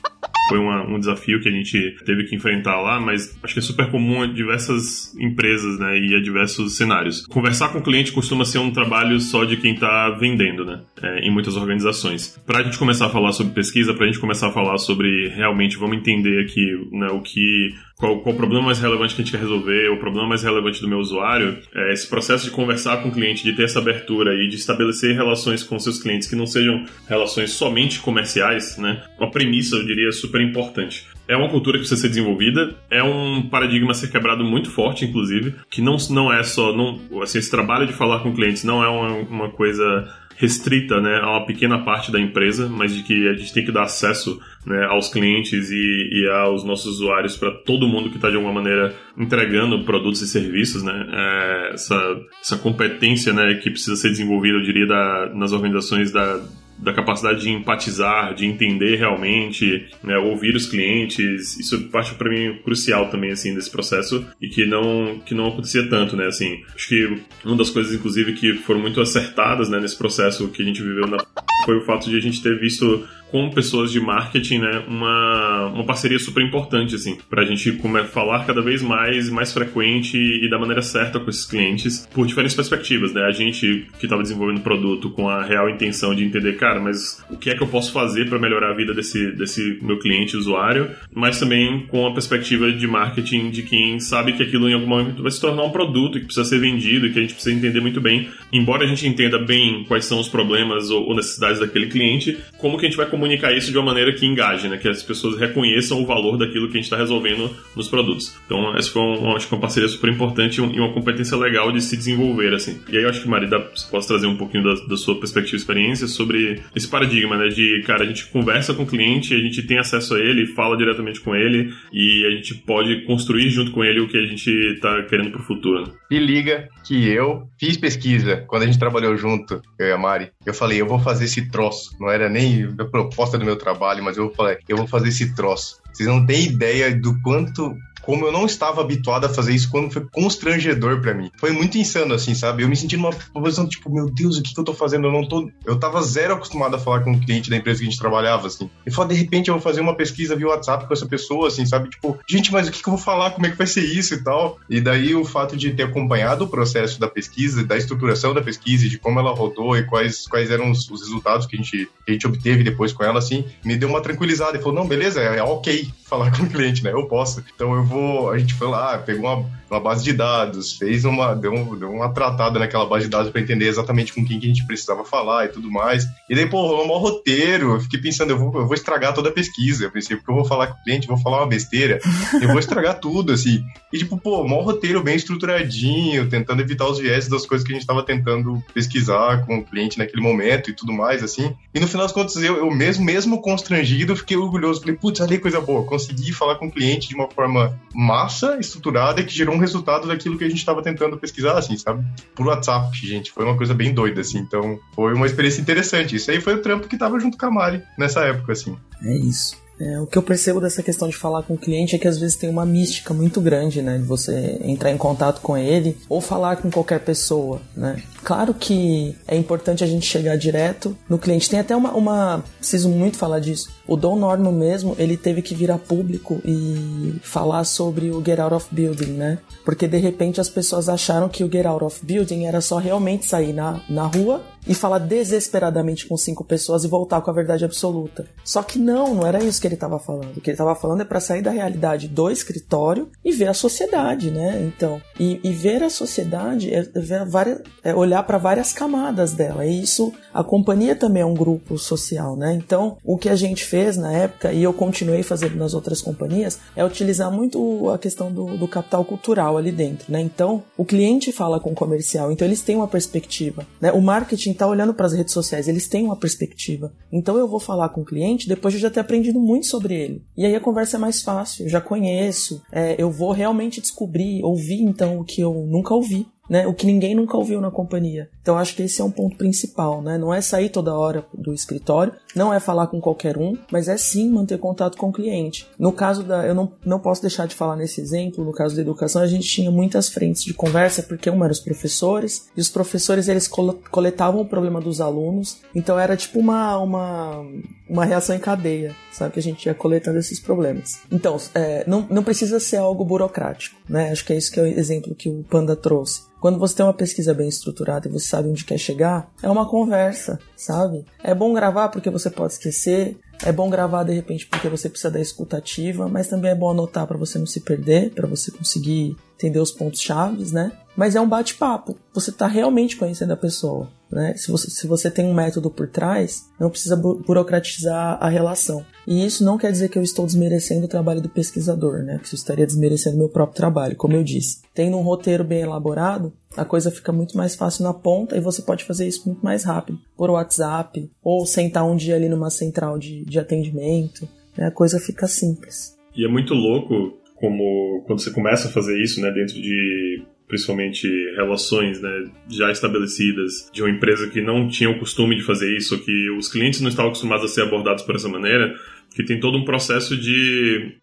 B: foi uma, um desafio que a gente teve que enfrentar lá, mas acho que é super comum a diversas empresas, né, e a diversos cenários. Conversar com o cliente costuma ser um trabalho só de quem está vendendo, né, é, em muitas organizações. Para a gente começar a falar sobre pesquisa, para a gente começar a falar sobre realmente, vamos entender aqui né, o que qual, qual o problema mais relevante que a gente quer resolver, o problema mais relevante do meu usuário, é esse processo de conversar com o cliente, de ter essa abertura e de estabelecer relações com seus clientes que não sejam relações somente comerciais, né? Uma premissa, eu diria, super importante. É uma cultura que precisa ser desenvolvida, é um paradigma a ser quebrado muito forte, inclusive, que não, não é só. Não, assim, esse trabalho de falar com clientes não é uma, uma coisa restrita né, a uma pequena parte da empresa, mas de que a gente tem que dar acesso né, aos clientes e, e, aos nossos usuários para todo mundo que está de alguma maneira entregando produtos e serviços, né? É, essa, essa competência né, que precisa ser desenvolvida, eu diria, da, nas organizações da, da capacidade de empatizar, de entender realmente, né, ouvir os clientes, isso parte para mim crucial também assim desse processo e que não que não acontecia tanto, né, assim. Acho que uma das coisas inclusive que foram muito acertadas, né, nesse processo que a gente viveu na foi o fato de a gente ter visto com pessoas de marketing, né, uma, uma parceria super importante, assim, pra gente comer, falar cada vez mais, mais frequente e da maneira certa com esses clientes, por diferentes perspectivas, né, a gente que estava desenvolvendo o produto com a real intenção de entender, cara, mas o que é que eu posso fazer para melhorar a vida desse, desse meu cliente, usuário, mas também com a perspectiva de marketing de quem sabe que aquilo em algum momento vai se tornar um produto que precisa ser vendido e que a gente precisa entender muito bem, embora a gente entenda bem quais são os problemas ou necessidades daquele cliente, como que a gente vai comunicar isso de uma maneira que engaje, né? Que as pessoas reconheçam o valor daquilo que a gente está resolvendo nos produtos. Então, essa foi acho que uma parceria super importante e uma competência legal de se desenvolver, assim. E aí eu acho que, Marida, você pode trazer um pouquinho da, da sua perspectiva e experiência sobre esse paradigma, né? De, cara, a gente conversa com o cliente, a gente tem acesso a ele, fala diretamente com ele e a gente pode construir junto com ele o que a gente está querendo para o futuro. Né?
A: E liga que eu fiz pesquisa quando a gente trabalhou junto, eu e a Mari. Eu falei, eu vou fazer esse troço. Não era nem a proposta do meu trabalho, mas eu falei, eu vou fazer esse troço. Vocês não têm ideia do quanto como eu não estava habituado a fazer isso quando foi constrangedor para mim. Foi muito insano, assim, sabe? Eu me senti numa posição tipo, meu Deus, o que, que eu tô fazendo? Eu não tô. Eu tava zero acostumado a falar com o um cliente da empresa que a gente trabalhava, assim. E falou, de repente, eu vou fazer uma pesquisa via WhatsApp com essa pessoa, assim, sabe? Tipo, gente, mas o que, que eu vou falar? Como é que vai ser isso e tal? E daí o fato de ter acompanhado o processo da pesquisa, da estruturação da pesquisa, de como ela rodou e quais, quais eram os, os resultados que a, gente, que a gente obteve depois com ela, assim, me deu uma tranquilizada. E falou, não, beleza, é, é ok falar com o cliente, né? Eu posso. Então eu vou. A gente foi lá, pegou uma, uma base de dados, fez uma. Deu, um, deu uma tratada naquela base de dados para entender exatamente com quem que a gente precisava falar e tudo mais. E daí, pô, rolou um maior roteiro. Eu fiquei pensando, eu vou, eu vou estragar toda a pesquisa. Eu pensei, porque eu vou falar com o cliente, vou falar uma besteira, eu vou estragar tudo, assim. E tipo, pô, maior roteiro bem estruturadinho, tentando evitar os viés das coisas que a gente tava tentando pesquisar com o cliente naquele momento e tudo mais, assim. E no final das contas, eu, eu mesmo, mesmo constrangido, fiquei orgulhoso. Falei, putz, que coisa boa consegui falar com o cliente de uma forma massa, estruturada, que gerou um resultado daquilo que a gente estava tentando pesquisar, assim, sabe? Por WhatsApp, gente. Foi uma coisa bem doida, assim. Então, foi uma experiência interessante. Isso aí foi o trampo que tava junto com a Mari nessa época, assim.
C: É isso. É, o que eu percebo dessa questão de falar com o cliente é que às vezes tem uma mística muito grande, né? De você entrar em contato com ele ou falar com qualquer pessoa, né? Claro que é importante a gente chegar direto no cliente. Tem até uma, uma preciso muito falar disso. O Don Norman mesmo, ele teve que vir a público e falar sobre o Get Out of Building, né? Porque de repente as pessoas acharam que o Get Out of Building era só realmente sair na, na rua e falar desesperadamente com cinco pessoas e voltar com a verdade absoluta. Só que não, não era isso que ele estava falando. O que ele estava falando é para sair da realidade do escritório e ver a sociedade, né? Então, e, e ver a sociedade é, várias, é olhar para várias camadas dela. E isso, a companhia também é um grupo social, né? Então, o que a gente fez na época e eu continuei fazendo nas outras companhias é utilizar muito a questão do, do capital cultural ali dentro, né? Então, o cliente fala com o comercial, então eles têm uma perspectiva, né? O marketing está olhando para as redes sociais, eles têm uma perspectiva. Então eu vou falar com o cliente depois de já ter aprendido muito sobre ele. E aí a conversa é mais fácil, eu já conheço, é, eu vou realmente descobrir, ouvir então o que eu nunca ouvi né? O que ninguém nunca ouviu na companhia. Então acho que esse é um ponto principal, né? Não é sair toda hora do escritório, não é falar com qualquer um, mas é sim manter contato com o cliente. No caso da, eu não, não posso deixar de falar nesse exemplo, no caso da educação, a gente tinha muitas frentes de conversa, porque um eram os professores, e os professores eles coletavam o problema dos alunos, então era tipo uma, uma, uma reação em cadeia, sabe? Que a gente ia coletando esses problemas. Então, é, não, não precisa ser algo burocrático, né? Acho que é isso que é o exemplo que o Panda trouxe. Quando você tem uma pesquisa bem estruturada e você sabe onde quer chegar, é uma conversa, sabe? É bom gravar porque você pode esquecer, É bom gravar de repente porque você precisa da escutativa, mas também é bom anotar para você não se perder, para você conseguir entender os pontos chaves, né? Mas é um bate-papo. Você está realmente conhecendo a pessoa, né? Se você, se você tem um método por trás, não precisa bu burocratizar a relação. E isso não quer dizer que eu estou desmerecendo o trabalho do pesquisador, né? Que eu estaria desmerecendo meu próprio trabalho, como eu disse. Tendo um roteiro bem elaborado, a coisa fica muito mais fácil na ponta e você pode fazer isso muito mais rápido. Por WhatsApp, ou sentar um dia ali numa central de, de atendimento. Né? A coisa fica simples.
B: E é muito louco como quando você começa a fazer isso, né, dentro de principalmente relações né, já estabelecidas de uma empresa que não tinha o costume de fazer isso, que os clientes não estavam acostumados a ser abordados por essa maneira, que tem todo um processo de,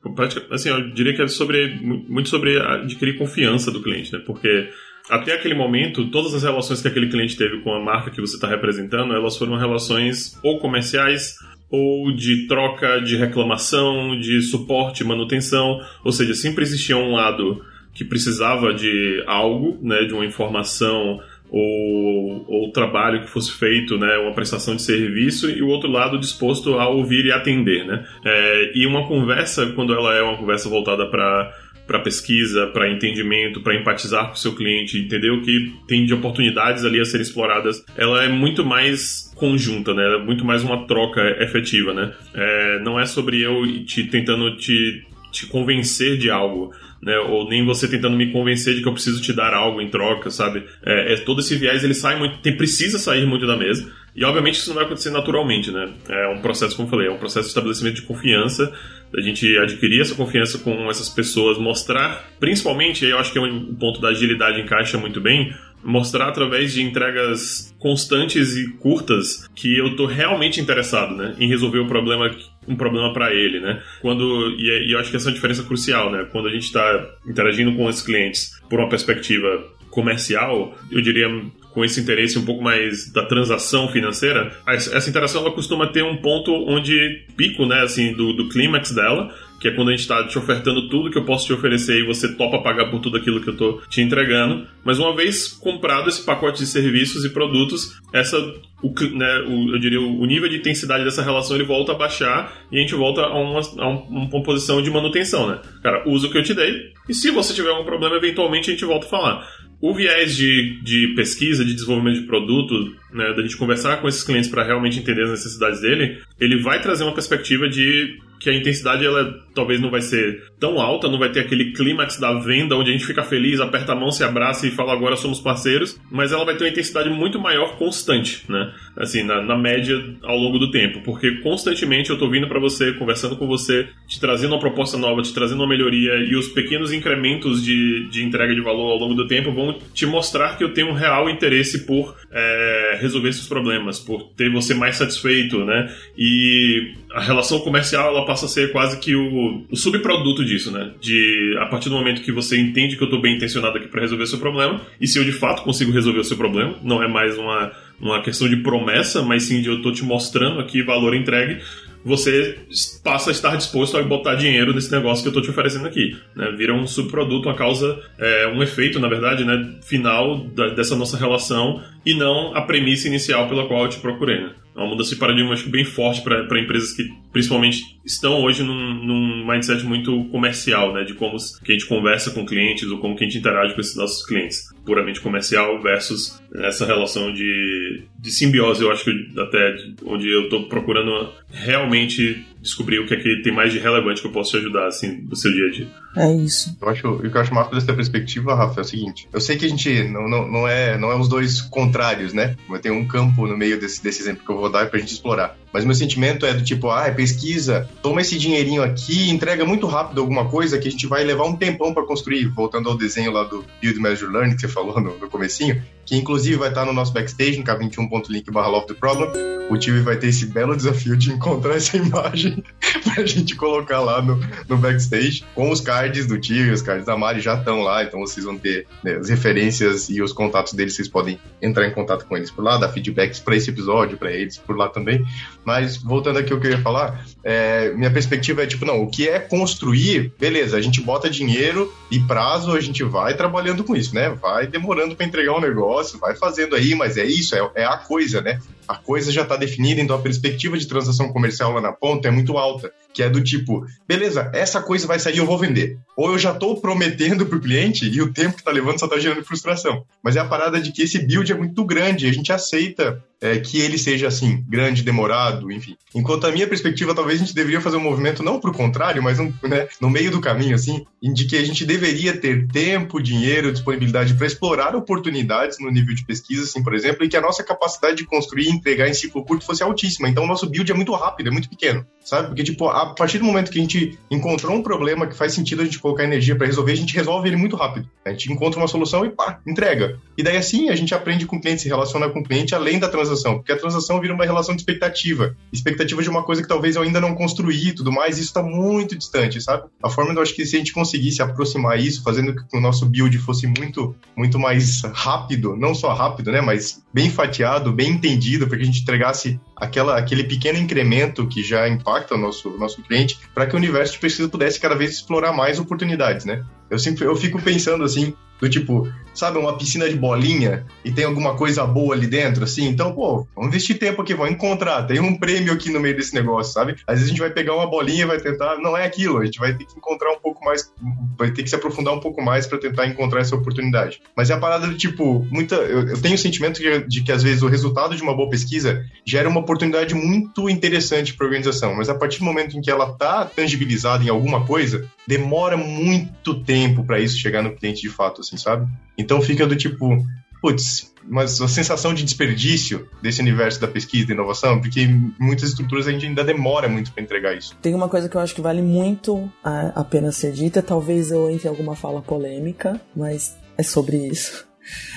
B: assim, eu diria que é sobre muito sobre adquirir confiança do cliente, né? Porque até aquele momento, todas as relações que aquele cliente teve com a marca que você está representando, elas foram relações ou comerciais ou de troca de reclamação, de suporte, manutenção, ou seja, sempre existia um lado que precisava de algo, né, de uma informação ou, ou trabalho que fosse feito, né, uma prestação de serviço, e o outro lado disposto a ouvir e atender. Né? É, e uma conversa, quando ela é uma conversa voltada para para pesquisa, para entendimento, para empatizar com o seu cliente, entender o que tem de oportunidades ali a serem exploradas, ela é muito mais conjunta, né? É muito mais uma troca efetiva, né? É, não é sobre eu te tentando te, te convencer de algo, né? Ou nem você tentando me convencer de que eu preciso te dar algo em troca, sabe? É, é todo esse viés ele sai muito, tem, precisa sair muito da mesa. E obviamente isso não vai acontecer naturalmente, né? É um processo, como eu falei, é um processo de estabelecimento de confiança, da gente adquirir essa confiança com essas pessoas, mostrar, principalmente, eu acho que é um ponto da agilidade encaixa muito bem, mostrar através de entregas constantes e curtas que eu tô realmente interessado, né, em resolver o problema um problema para ele, né? Quando e, e, eu acho que essa é uma diferença crucial, né? Quando a gente está interagindo com os clientes por uma perspectiva comercial, eu diria com esse interesse um pouco mais da transação financeira, essa interação ela costuma ter um ponto onde pico, né, assim, do, do clímax dela, que é quando a gente está te ofertando tudo que eu posso te oferecer e você topa pagar por tudo aquilo que eu estou te entregando. Mas uma vez comprado esse pacote de serviços e produtos, essa o, né, o, eu diria o nível de intensidade dessa relação ele volta a baixar e a gente volta a uma, a uma posição de manutenção, né? Cara, usa o que eu te dei e se você tiver algum problema, eventualmente a gente volta a falar. O viés de, de pesquisa, de desenvolvimento de produto, né, da gente conversar com esses clientes para realmente entender as necessidades dele, ele vai trazer uma perspectiva de que a intensidade ela talvez não vai ser tão alta, não vai ter aquele clímax da venda onde a gente fica feliz, aperta a mão, se abraça e fala agora somos parceiros, mas ela vai ter uma intensidade muito maior constante, né? Assim, na, na média ao longo do tempo, porque constantemente eu tô vindo para você, conversando com você, te trazendo uma proposta nova, te trazendo uma melhoria e os pequenos incrementos de, de entrega de valor ao longo do tempo vão te mostrar que eu tenho um real interesse por é, resolver esses problemas, por ter você mais satisfeito, né? E a relação comercial ela passa a ser quase que o, o, subproduto disso, né? De a partir do momento que você entende que eu estou bem intencionado aqui para resolver o seu problema, e se eu de fato consigo resolver o seu problema, não é mais uma, uma questão de promessa, mas sim de eu estou te mostrando aqui valor entregue, você passa a estar disposto a botar dinheiro nesse negócio que eu estou te oferecendo aqui. Né? Vira um subproduto, uma causa, é, um efeito, na verdade, né, final da, dessa nossa relação e não a premissa inicial pela qual eu te procurei. Né? É uma mudança de paradigma acho que bem forte para empresas que principalmente estão hoje num, num, mindset muito comercial, né? De como que a gente conversa com clientes ou como que a gente interage com esses nossos clientes. Puramente comercial versus essa relação de, de simbiose, eu acho que até onde eu estou procurando realmente descobrir o que é que tem mais de relevante que eu posso te ajudar, assim, no seu dia a dia.
C: É isso.
A: Eu acho, o que eu acho massa dessa perspectiva, Rafa, é o seguinte. Eu sei que a gente não, não, não, é, não é os dois contrários, né? Mas tem um campo no meio desse, desse exemplo que eu vou dar pra gente explorar. Mas meu sentimento é do tipo, ah, pesquisa, toma esse dinheirinho aqui, entrega muito rápido alguma coisa que a gente vai levar um tempão para construir. Voltando ao desenho lá do Build Measure Learning que você falou no, no comecinho, que inclusive vai estar no nosso backstage, no k21.link barra Love the Problem. O time vai ter esse belo desafio de encontrar essa imagem pra gente colocar lá no, no backstage, com os cards do time, os cards da Mari já estão lá, então vocês vão ter né, as referências e os contatos deles, vocês podem entrar em contato com eles por lá, dar feedbacks para esse episódio, para eles por lá também. Mas voltando aqui ao que eu ia falar, é, minha perspectiva é tipo, não, o que é construir, beleza, a gente bota dinheiro e prazo, a gente vai trabalhando com isso, né? Vai demorando para entregar um negócio, vai fazendo aí, mas é isso, é, é a coisa, né? A coisa já está definida, então a perspectiva de transação comercial lá na ponta é muito alta, que é do tipo, beleza, essa coisa vai sair, eu vou vender. Ou eu já estou prometendo para o cliente e o tempo que está levando só está gerando frustração. Mas é a parada de que esse build é muito grande, a gente aceita é, que ele seja assim, grande, demorado, enfim. Enquanto a minha perspectiva, talvez a gente deveria fazer um movimento não para o contrário, mas um, né, no meio do caminho, assim, de que a gente deveria ter tempo, dinheiro, disponibilidade para explorar oportunidades no nível de pesquisa, assim, por exemplo, e que a nossa capacidade de construir e entregar em ciclo curto fosse altíssima. Então, o nosso build é muito rápido, é muito pequeno, sabe? Porque, tipo, a partir do momento que a gente encontrou um problema que faz sentido a gente colocar energia para resolver, a gente resolve ele muito rápido. A gente encontra uma solução e pá, entrega. E daí, assim, a gente aprende com o cliente, se relaciona com o cliente além da transação porque a transação vira uma relação de expectativa. Expectativa de uma coisa que talvez eu ainda não construí e tudo mais, isso está muito distante, sabe? A forma, eu acho que se a gente conseguisse aproximar isso, fazendo que o nosso build fosse muito, muito mais rápido, não só rápido, né, mas bem fatiado, bem entendido, para que a gente entregasse aquela, aquele pequeno incremento que já impacta o nosso, nosso cliente, para que o universo de pesquisa pudesse cada vez explorar mais oportunidades, né? Eu sempre eu fico pensando assim, do tipo, sabe, uma piscina de bolinha e tem alguma coisa boa ali dentro, assim. Então, pô, vamos investir tempo aqui, vamos encontrar. Tem um prêmio aqui no meio desse negócio, sabe? Às vezes a gente vai pegar uma bolinha e vai tentar, não é aquilo, a gente vai ter que encontrar um pouco mais, vai ter que se aprofundar um pouco mais para tentar encontrar essa oportunidade. Mas é a parada do tipo, muita, eu, eu tenho o sentimento de, de, que às vezes o resultado de uma boa pesquisa gera uma oportunidade muito interessante para a organização, mas a partir do momento em que ela tá tangibilizada em alguma coisa, demora muito tempo para isso chegar no cliente de fato, assim, sabe? Então fica do tipo, putz, mas a sensação de desperdício desse universo da pesquisa e inovação, porque muitas estruturas a gente ainda demora muito para entregar isso.
C: Tem uma coisa que eu acho que vale muito a, pena ser dita, talvez eu entre em alguma fala polêmica, mas é sobre isso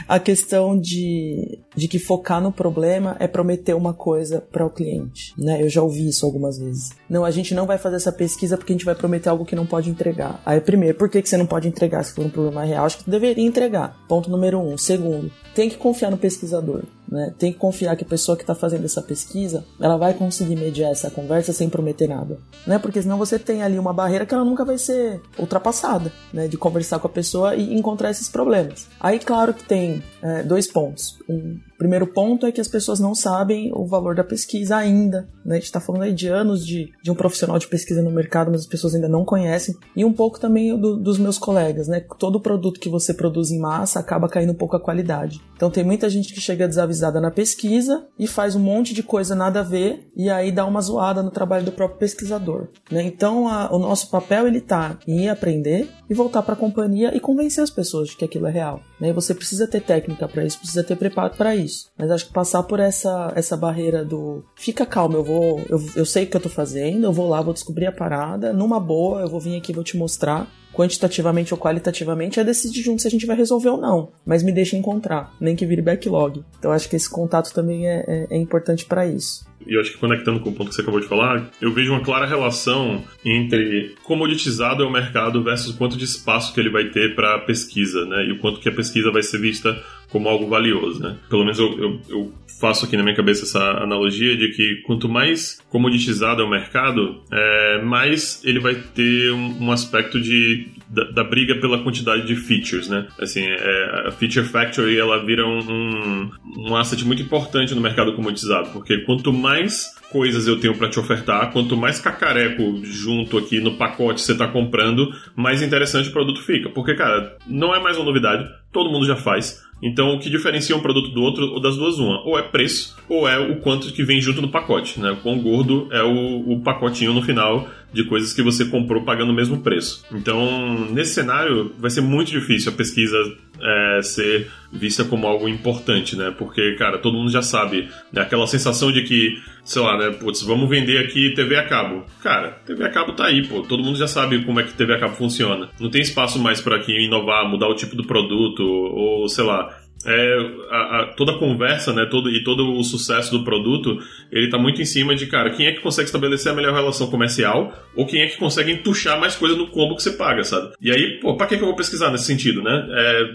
C: a questão de, de que focar no problema é prometer uma coisa para o cliente, né? Eu já ouvi isso algumas vezes. Não, a gente não vai fazer essa pesquisa porque a gente vai prometer algo que não pode entregar. Aí, primeiro, por que, que você não pode entregar se for um problema real? Acho que deveria entregar. Ponto número um. Segundo, tem que confiar no pesquisador. Né? Tem que confiar que a pessoa que está fazendo essa pesquisa, ela vai conseguir mediar essa conversa sem prometer nada, né? Porque senão você tem ali uma barreira que ela nunca vai ser ultrapassada, né? De conversar com a pessoa e encontrar esses problemas. Aí, claro que tem é, dois pontos. Um, primeiro ponto é que as pessoas não sabem o valor da pesquisa ainda. Né? A gente está falando aí de anos de, de um profissional de pesquisa no mercado, mas as pessoas ainda não conhecem. E um pouco também do, dos meus colegas, né? Todo produto que você produz em massa acaba caindo um pouco a qualidade. Então tem muita gente que chega desavisada na pesquisa e faz um monte de coisa nada a ver e aí dá uma zoada no trabalho do próprio pesquisador. Né? Então a, o nosso papel ele tá em aprender e voltar para a companhia e convencer as pessoas de que aquilo é real. Né? Você precisa ter técnica para isso, precisa ter preparo para isso. Mas acho que passar por essa, essa barreira do fica calmo, eu vou, eu, eu sei o que eu tô fazendo, eu vou lá, vou descobrir a parada, numa boa, eu vou vir aqui, vou te mostrar quantitativamente ou qualitativamente, é decidir junto se a gente vai resolver ou não. Mas me deixa encontrar, nem que vire backlog. Então acho que esse contato também é, é, é importante para isso
B: e eu acho que conectando com o ponto que você acabou de falar, eu vejo uma clara relação entre comoditizado é o mercado versus quanto de espaço que ele vai ter para pesquisa, né? E o quanto que a pesquisa vai ser vista como algo valioso, né? Pelo menos eu, eu, eu faço aqui na minha cabeça essa analogia de que quanto mais comoditizado é o mercado, é, mais ele vai ter um, um aspecto de da, da, briga pela quantidade de features, né? Assim, é, a Feature Factory ela vira um, um, um asset muito importante no mercado comoditizado, porque quanto mais coisas eu tenho para te ofertar, quanto mais cacareco junto aqui no pacote você está comprando, mais interessante o produto fica. Porque, cara, não é mais uma novidade, todo mundo já faz. Então, o que diferencia um produto do outro, ou das duas, uma, ou é preço, ou é o quanto que vem junto no pacote, né? O quão gordo é o, o pacotinho no final de coisas que você comprou pagando o mesmo preço. Então, nesse cenário, vai ser muito difícil a pesquisa é, ser vista como algo importante, né? Porque, cara, todo mundo já sabe, né? Aquela sensação de que, sei lá, né? Putz, vamos vender aqui TV a cabo. Cara, TV a cabo tá aí, pô. Todo mundo já sabe como é que TV a cabo funciona. Não tem espaço mais para aqui inovar, mudar o tipo do produto, ou sei lá, é, a, a, toda a conversa, né, todo, e todo o sucesso do produto, ele tá muito em cima de, cara, quem é que consegue estabelecer a melhor relação comercial ou quem é que consegue entuchar mais coisa no combo que você paga, sabe? E aí, pô, pra que, que eu vou pesquisar nesse sentido, né? É,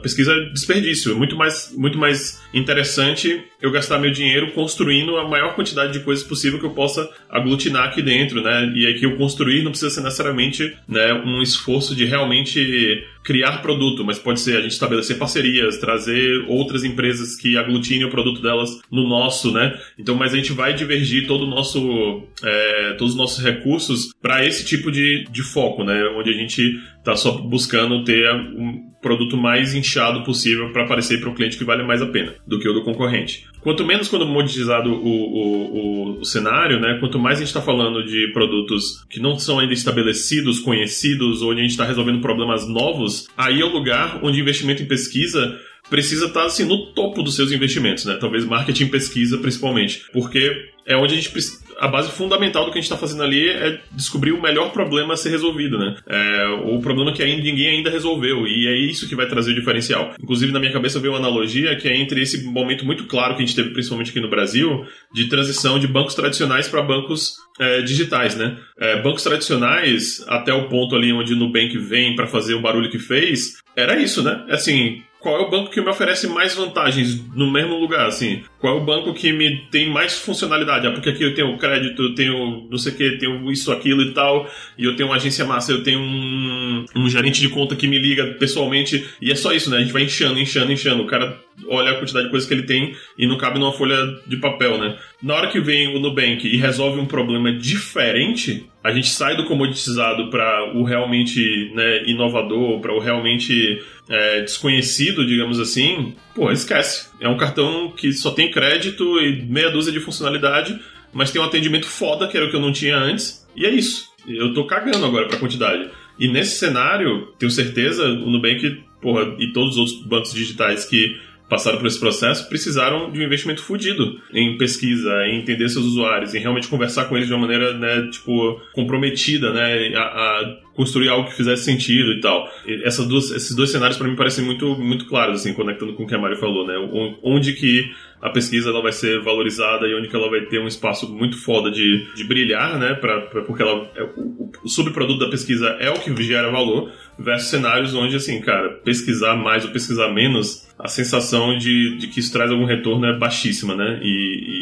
B: pesquisa é desperdício. É muito mais, muito mais interessante eu gastar meu dinheiro construindo a maior quantidade de coisas possível que eu possa aglutinar aqui dentro, né? E aqui o construir não precisa ser necessariamente né, um esforço de realmente criar produto, mas pode ser a gente estabelecer parcerias, trazer outras empresas que aglutinem o produto delas no nosso, né? Então, mas a gente vai divergir todo o nosso, é, todos os nossos recursos para esse tipo de, de foco, né? Onde a gente está só buscando ter um produto mais inchado possível para aparecer para o cliente que vale mais a pena do que o do concorrente. Quanto menos quando monetizado o, o, o, o cenário, né? Quanto mais a gente está falando de produtos que não são ainda estabelecidos, conhecidos, onde a gente está resolvendo problemas novos, aí é o lugar onde investimento em pesquisa precisa estar tá, assim no topo dos seus investimentos, né? Talvez marketing pesquisa principalmente, porque é onde a gente a base fundamental do que a gente está fazendo ali é descobrir o melhor problema a ser resolvido, né? É, o problema que ainda, ninguém ainda resolveu e é isso que vai trazer o diferencial. Inclusive na minha cabeça veio uma analogia que é entre esse momento muito claro que a gente teve principalmente aqui no Brasil de transição de bancos tradicionais para bancos é, digitais, né? É, bancos tradicionais até o ponto ali onde o Nubank vem para fazer o barulho que fez era isso, né? Assim, qual é o banco que me oferece mais vantagens no mesmo lugar, assim? Qual é o banco que me tem mais funcionalidade? Ah, porque aqui eu tenho crédito, eu tenho não sei o que, tenho isso, aquilo e tal, e eu tenho uma agência massa, eu tenho um, um gerente de conta que me liga pessoalmente, e é só isso, né? A gente vai enchendo, enchendo, enchendo. O cara olha a quantidade de coisas que ele tem e não cabe numa folha de papel, né? Na hora que vem o Nubank e resolve um problema diferente, a gente sai do comoditizado para o realmente né, inovador, para o realmente é, desconhecido, digamos assim, pô, esquece. É um cartão que só tem crédito e meia dúzia de funcionalidade, mas tem um atendimento foda, que era o que eu não tinha antes, e é isso. Eu tô cagando agora pra quantidade. E nesse cenário, tenho certeza, o Nubank, porra, e todos os outros bancos digitais que passaram por esse processo precisaram de um investimento fodido em pesquisa, em entender seus usuários, em realmente conversar com eles de uma maneira, né, tipo, comprometida, né, a, a construir algo que fizesse sentido e tal. E essas duas, esses dois cenários para mim parecem muito, muito claros, assim, conectando com o que a Mari falou, né, onde que a pesquisa ela vai ser valorizada e onde que ela vai ter um espaço muito foda de, de brilhar, né? Pra, pra porque ela, é, o, o subproduto da pesquisa é o que gera valor, versus cenários onde, assim, cara, pesquisar mais ou pesquisar menos, a sensação de, de que isso traz algum retorno é baixíssima, né? E,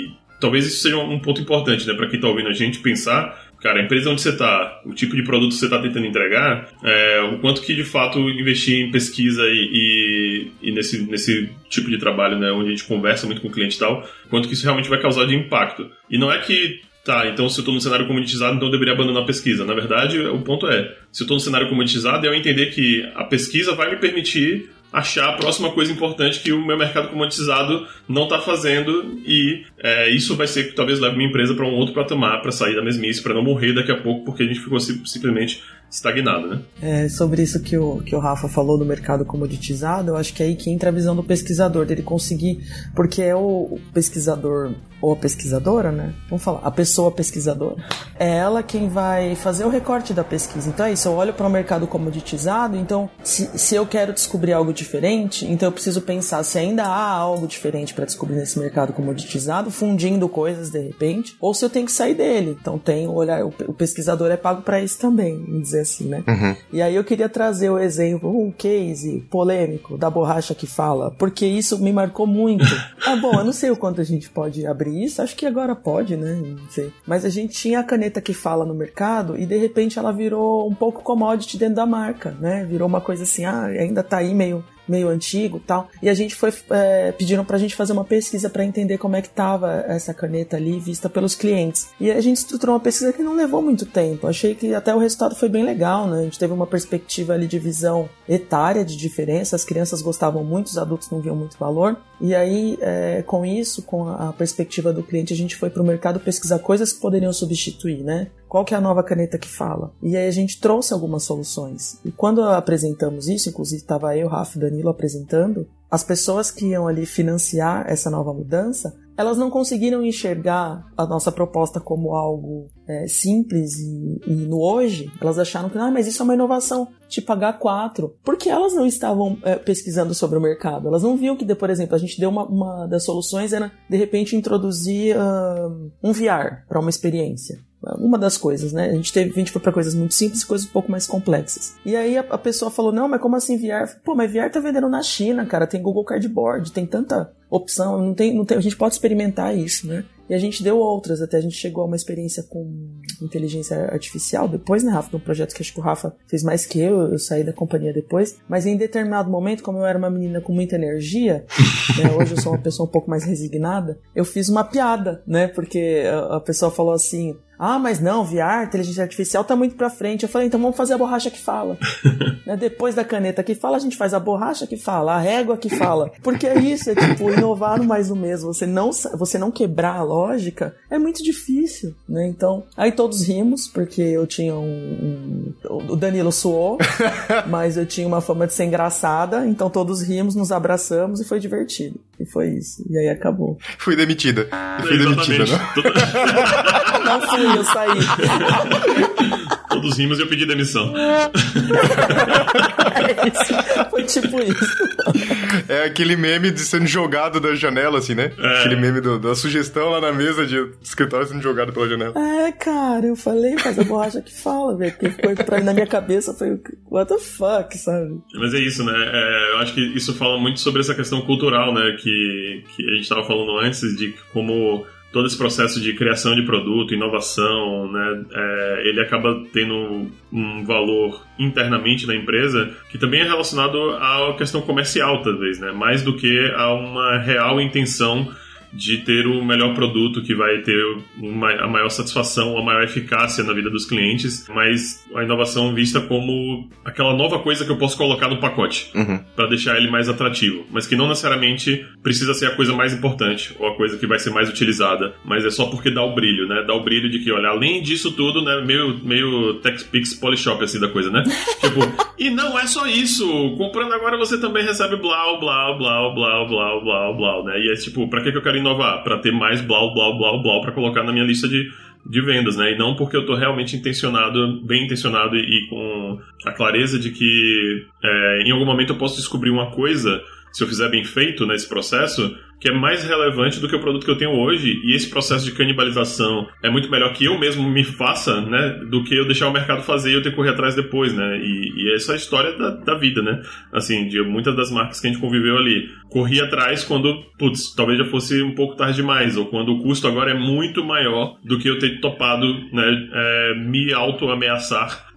B: e talvez isso seja um ponto importante, né, para quem tá ouvindo a gente pensar cara, a empresa onde você está, o tipo de produto que você está tentando entregar, é, o quanto que de fato investir em pesquisa e, e, e, nesse, nesse tipo de trabalho, né, onde a gente conversa muito com o cliente e tal, quanto que isso realmente vai causar de impacto. E não é que Tá, então se eu estou no cenário comoditizado, então eu deveria abandonar a pesquisa. Na verdade, o ponto é, se eu estou no cenário comoditizado, é eu entender que a pesquisa vai me permitir achar a próxima coisa importante que o meu mercado comoditizado não está fazendo e é, isso vai ser que talvez leve minha empresa para um outro patamar para sair da mesmice, para não morrer daqui a pouco porque a gente ficou simplesmente estagnado, né?
C: É, sobre isso que o, que o Rafa falou do mercado comoditizado, eu acho que é aí que entra a visão do pesquisador, dele conseguir, porque é o pesquisador ou a pesquisadora, né? Vamos falar, a pessoa pesquisadora. É ela quem vai fazer o recorte da pesquisa. Então é isso, eu olho para o mercado comoditizado, então se, se eu quero descobrir algo diferente, então eu preciso pensar se ainda há algo diferente para descobrir nesse mercado comoditizado, fundindo coisas de repente, ou se eu tenho que sair dele. Então tem o olhar, o, o pesquisador é pago para isso também, vamos dizer assim, né? Uhum. E aí eu queria trazer o exemplo, um case polêmico da borracha que fala, porque isso me marcou muito. ah, bom, eu não sei o quanto a gente pode abrir isso, acho que agora pode, né? Não sei. Mas a gente tinha a caneta que fala no mercado e de repente ela virou um pouco commodity dentro da marca, né? Virou uma coisa assim, ah, ainda tá aí meio meio antigo tal. E a gente foi é, pediram pra gente fazer uma pesquisa para entender como é que tava essa caneta ali vista pelos clientes. E a gente estruturou uma pesquisa que não levou muito tempo. Achei que até o resultado foi bem legal, né? A gente teve uma perspectiva ali de visão etária de diferença. As crianças gostavam muito, os adultos não viam muito valor. E aí, é, com isso, com a perspectiva do cliente, a gente foi para o mercado pesquisar coisas que poderiam substituir, né? Qual que é a nova caneta que fala? E aí a gente trouxe algumas soluções. E quando apresentamos isso, inclusive estava eu, Rafa e Danilo apresentando, as pessoas que iam ali financiar essa nova mudança, elas não conseguiram enxergar a nossa proposta como algo é, simples e, e, no hoje. Elas acharam que, ah, mas isso é uma inovação, tipo H4. Porque elas não estavam é, pesquisando sobre o mercado. Elas não viam que, por exemplo, a gente deu uma, uma das soluções era, de repente, introduzir uh, um VR para uma experiência. Uma das coisas, né? A gente teve, a gente foi pra coisas muito simples e coisas um pouco mais complexas. E aí a, a pessoa falou: não, mas como assim VR? Pô, mas VR tá vendendo na China, cara. Tem Google Cardboard, tem tanta opção, não tem, não tem, a gente pode experimentar isso, né? E a gente deu outras, até a gente chegou a uma experiência com inteligência artificial depois, né, Rafa? Um projeto que acho que o Rafa fez mais que eu, eu saí da companhia depois. Mas em determinado momento, como eu era uma menina com muita energia, né, hoje eu sou uma pessoa um pouco mais resignada, eu fiz uma piada, né? Porque a, a pessoa falou assim: ah, mas não, VR, inteligência artificial tá muito pra frente. Eu falei, então vamos fazer a borracha que fala. né? Depois da caneta que fala, a gente faz a borracha que fala, a régua que fala. Porque é isso, é tipo, inovar no mais do mesmo. Você não, você não quebrar a lógica é muito difícil, né? Então, aí todos rimos, porque eu tinha um. um o Danilo suou, mas eu tinha uma fama de ser engraçada, então todos rimos, nos abraçamos e foi divertido. E foi isso. E aí acabou.
A: Fui demitida. Fui demitida, né?
C: não fui eu saí.
B: Todos rimos e eu pedi demissão.
C: é isso. Foi tipo isso.
A: É aquele meme de sendo jogado da janela, assim, né? É. Aquele meme do, da sugestão lá na mesa de escritório sendo jogado pela janela.
C: É, cara, eu falei, faz a borracha que fala, velho. Porque foi pra, na minha cabeça foi what the fuck, sabe?
B: Mas é isso, né? É, eu acho que isso fala muito sobre essa questão cultural, né? Que, que a gente tava falando antes, de como todo esse processo de criação de produto, inovação, né, é, ele acaba tendo um valor internamente na empresa que também é relacionado à questão comercial, talvez, né, mais do que a uma real intenção de ter o melhor produto que vai ter uma, a maior satisfação, a maior eficácia na vida dos clientes, mas a inovação vista como aquela nova coisa que eu posso colocar no pacote uhum. para deixar ele mais atrativo, mas que não necessariamente precisa ser a coisa mais importante ou a coisa que vai ser mais utilizada, mas é só porque dá o brilho, né? Dá o brilho de que, olha, além disso tudo, né, meio meio TechPix Polishop assim da coisa, né? tipo, e não é só isso, comprando agora você também recebe blá blá blá blá blá blá blá, né? E é tipo, para que eu quero inovar? Para ter mais blá, blá, blá, blá para colocar na minha lista de, de vendas, né? E não porque eu estou realmente intencionado, bem intencionado e, e, com a clareza de que é, em algum momento eu posso descobrir uma coisa, se eu fizer bem feito nesse processo, que é mais relevante do que o produto que eu tenho hoje, e esse processo de canibalização é muito melhor que eu mesmo me faça, né, do que eu deixar o mercado fazer e eu ter que correr atrás depois, né, e, e essa é a história da, da, vida, né, assim, de muitas das marcas que a gente conviveu ali. Corri atrás quando, putz, talvez já fosse um pouco tarde demais, ou quando o custo agora é muito maior do que eu ter topado, né, é, me auto-ameaçar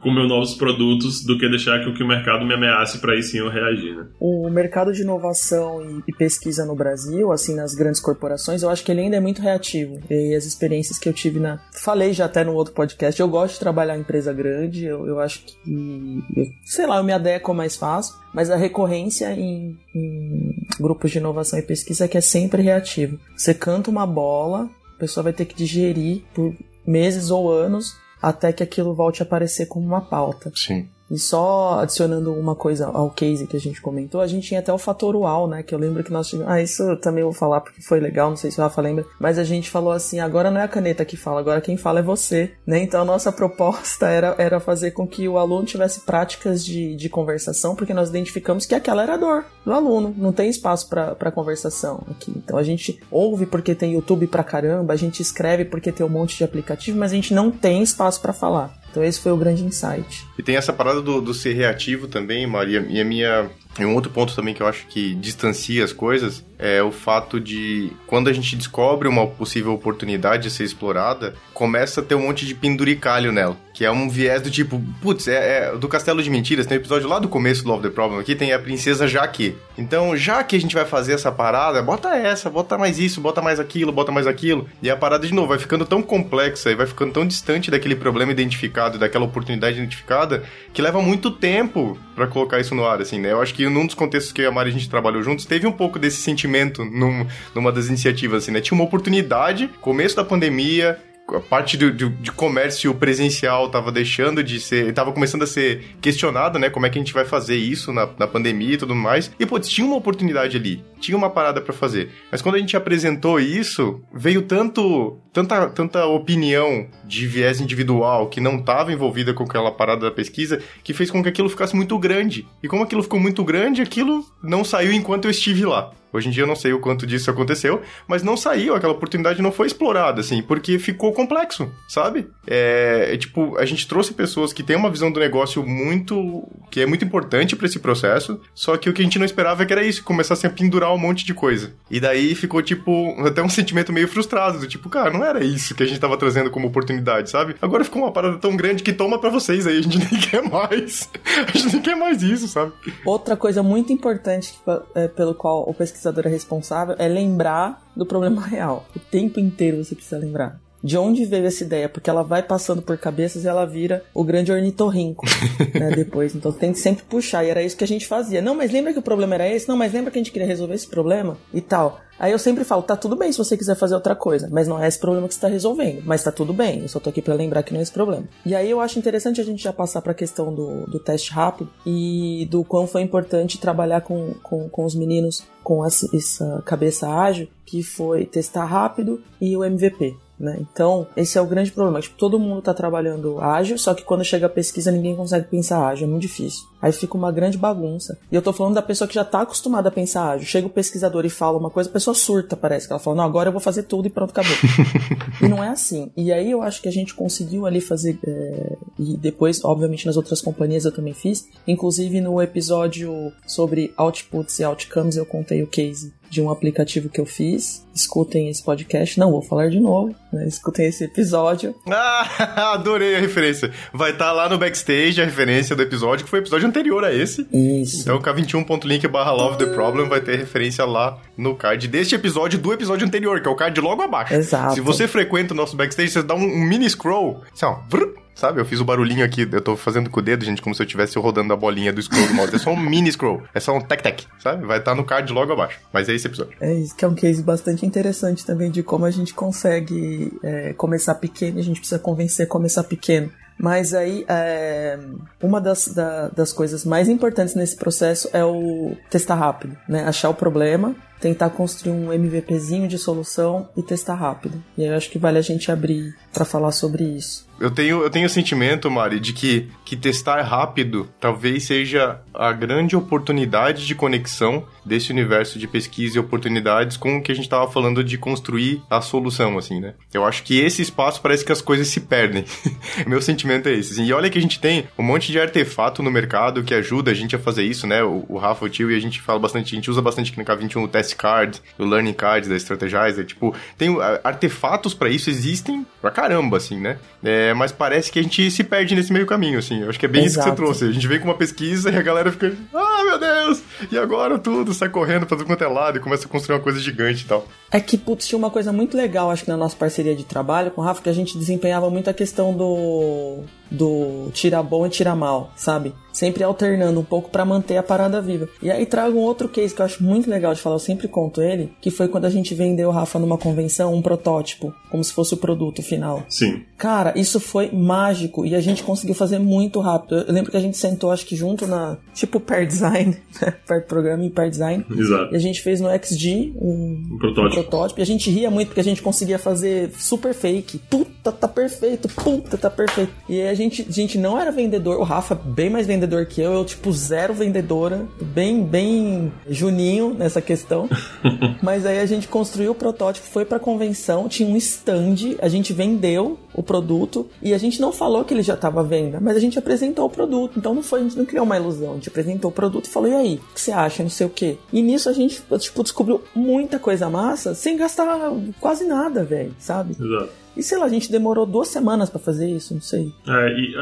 B: com meus novos produtos, do que deixar que o mercado me ameace para aí sim eu reagir, né.
C: O mercado de inovação e pesquisa no Brasil, assim, nas grandes corporações, eu acho que ele ainda é muito reativo. E as experiências que eu tive na. Falei já até no outro podcast, eu gosto de trabalhar em empresa grande, eu, eu acho que. Sei lá, eu me adequo mais fácil, mas a recorrência em, em grupos de inovação e pesquisa é que é sempre reativo. Você canta uma bola, a pessoa vai ter que digerir por meses ou anos até que aquilo volte a aparecer como uma pauta.
A: Sim.
C: E só adicionando uma coisa ao case que a gente comentou, a gente tinha até o fator UAU, né? Que eu lembro que nós tivemos. Ah, isso eu também vou falar porque foi legal, não sei se o Rafa lembra. Mas a gente falou assim: agora não é a caneta que fala, agora quem fala é você, né? Então a nossa proposta era, era fazer com que o aluno tivesse práticas de, de conversação, porque nós identificamos que aquela era a dor do aluno. Não tem espaço para conversação aqui. Então a gente ouve porque tem YouTube pra caramba, a gente escreve porque tem um monte de aplicativo, mas a gente não tem espaço para falar. Então esse foi o grande insight.
A: E tem essa parada do, do ser reativo também, Maria, e a minha e um outro ponto também que eu acho que distancia as coisas é o fato de quando a gente descobre uma possível oportunidade de ser explorada, começa a ter um monte de penduricalho nela. Que é um viés do tipo, putz, é, é do Castelo de Mentiras, tem um episódio lá do começo do Love the Problem aqui, tem a princesa Jaque. Então, já que a gente vai fazer essa parada, bota essa, bota mais isso, bota mais aquilo, bota mais aquilo. E a parada, de novo, vai ficando tão complexa e vai ficando tão distante daquele problema identificado, daquela oportunidade identificada, que leva muito tempo para colocar isso no ar, assim, né? Eu acho que num dos contextos que a Mari a gente trabalhou juntos, teve um pouco desse sentimento num, numa das iniciativas, assim, né? Tinha uma oportunidade, começo da pandemia, a parte do, do, de comércio presencial estava deixando de ser, estava começando a ser questionada, né? Como é que a gente vai fazer isso na, na pandemia e tudo mais. E, pô, tinha uma oportunidade ali, tinha uma parada para fazer. Mas quando a gente apresentou isso, veio tanto, tanta, tanta opinião de viés individual que não estava envolvida com aquela parada da pesquisa, que fez com que aquilo ficasse muito grande. E como aquilo ficou muito grande, aquilo não saiu enquanto eu estive lá. Hoje em dia eu não sei o quanto disso aconteceu, mas não saiu, aquela oportunidade não foi explorada, assim, porque ficou complexo, sabe? É, é tipo, a gente trouxe pessoas que têm uma visão do negócio muito. que é muito importante para esse processo, só que o que a gente não esperava é que era isso, começasse a pendurar um monte de coisa. E daí ficou, tipo, até um sentimento meio frustrado, do tipo, cara, não era isso que a gente tava trazendo como oportunidade, sabe? Agora ficou uma parada tão grande que toma para vocês aí, a gente nem quer mais. A gente nem quer mais isso, sabe?
C: Outra coisa muito importante que, é, pelo qual o pesquisador é responsável é lembrar do problema real. O tempo inteiro você precisa lembrar de onde veio essa ideia, porque ela vai passando por cabeças e ela vira o grande ornitorrinco, né, depois. Então tem que sempre puxar, e era isso que a gente fazia. Não, mas lembra que o problema era esse? Não, mas lembra que a gente queria resolver esse problema? E tal. Aí eu sempre falo, tá tudo bem se você quiser fazer outra coisa, mas não é esse problema que você tá resolvendo. Mas tá tudo bem, eu só tô aqui para lembrar que não é esse problema. E aí eu acho interessante a gente já passar pra questão do, do teste rápido e do quão foi importante trabalhar com, com, com os meninos com essa, essa cabeça ágil, que foi testar rápido e o MVP. Né? Então, esse é o grande problema. Tipo, todo mundo está trabalhando ágil, só que quando chega a pesquisa ninguém consegue pensar ágil, é muito difícil. Aí fica uma grande bagunça. E eu tô falando da pessoa que já tá acostumada a pensar ágil. Chega o pesquisador e fala uma coisa, a pessoa surta, parece que ela fala: "Não, agora eu vou fazer tudo e pronto, acabou". e não é assim. E aí eu acho que a gente conseguiu ali fazer é... e depois, obviamente, nas outras companhias eu também fiz, inclusive no episódio sobre outputs e outcomes eu contei o case de um aplicativo que eu fiz. Escutem esse podcast. Não vou falar de novo, né? Escutem esse episódio.
A: Ah, adorei a referência. Vai estar tá lá no backstage a referência do episódio, que foi o episódio anterior a esse.
C: Isso.
A: Então, k21.link barra love the problem vai ter referência lá no card deste episódio do episódio anterior, que é o card logo abaixo.
C: Exato.
A: Se você frequenta o nosso backstage, você dá um, um mini scroll, assim, ó, vrr, Sabe? Eu fiz o barulhinho aqui, eu tô fazendo com o dedo, gente, como se eu estivesse rodando a bolinha do scroll do mouse. É só um mini scroll. É só um tec-tec, sabe? Vai estar tá no card logo abaixo. Mas é esse episódio.
C: É isso, que é um case bastante interessante também de como a gente consegue é, começar pequeno e a gente precisa convencer a começar pequeno. Mas aí, é, uma das, da, das coisas mais importantes nesse processo é o testar rápido, né? Achar o problema, tentar construir um MVPzinho de solução e testar rápido. E aí eu acho que vale a gente abrir para falar sobre isso
A: eu tenho, eu tenho o sentimento, Mari, de que, que testar rápido talvez seja a grande oportunidade de conexão desse universo de pesquisa e oportunidades com o que a gente estava falando de construir a solução, assim, né? Eu acho que esse espaço parece que as coisas se perdem. Meu sentimento é esse. Assim. E olha que a gente tem um monte de artefato no mercado que ajuda a gente a fazer isso, né? O, o Rafa, o Tio, e a gente fala bastante, a gente usa bastante aqui no K21 o Test Card, o Learning Card da Strategizer. Tipo, tem artefatos para isso, existem pra caramba, assim, né? É, mas parece que a gente se perde nesse meio caminho, assim. Eu acho que é bem Exato. isso que você trouxe. A gente vem com uma pesquisa e a galera fica, ah, meu Deus! E agora tudo sai correndo pra tudo quanto é lado e começa a construir uma coisa gigante e tal.
C: É que, putz, tinha uma coisa muito legal, acho que na nossa parceria de trabalho com o Rafa, que a gente desempenhava muito a questão do do tira bom e tira mal, sabe? Sempre alternando um pouco para manter a parada viva. E aí trago um outro case que eu acho muito legal de falar, eu sempre conto ele, que foi quando a gente vendeu, Rafa, numa convenção, um protótipo, como se fosse o produto final.
B: Sim.
C: Cara, isso foi mágico e a gente conseguiu fazer muito rápido. Eu lembro que a gente sentou, acho que junto na, tipo, pair design, né? pair programa e pair design.
B: Exato.
C: E a gente fez no XG um,
B: um, protótipo.
C: um protótipo. E a gente ria muito porque a gente conseguia fazer super fake. Puta, tá perfeito, puta, tá perfeito. E a gente, a gente não era vendedor, o Rafa bem mais vendedor que eu, eu tipo zero vendedora, bem bem juninho nessa questão. Mas aí a gente construiu o protótipo, foi pra convenção, tinha um stand, a gente vendeu o produto e a gente não falou que ele já estava à venda, mas a gente apresentou o produto. Então não foi, a gente não criou uma ilusão, a gente apresentou o produto e falou: "E aí, o que você acha, não sei o quê?". E nisso a gente tipo descobriu muita coisa massa sem gastar quase nada, velho, sabe?
B: Exato.
C: E sei lá, a gente demorou duas semanas para fazer isso, não sei.
B: É, e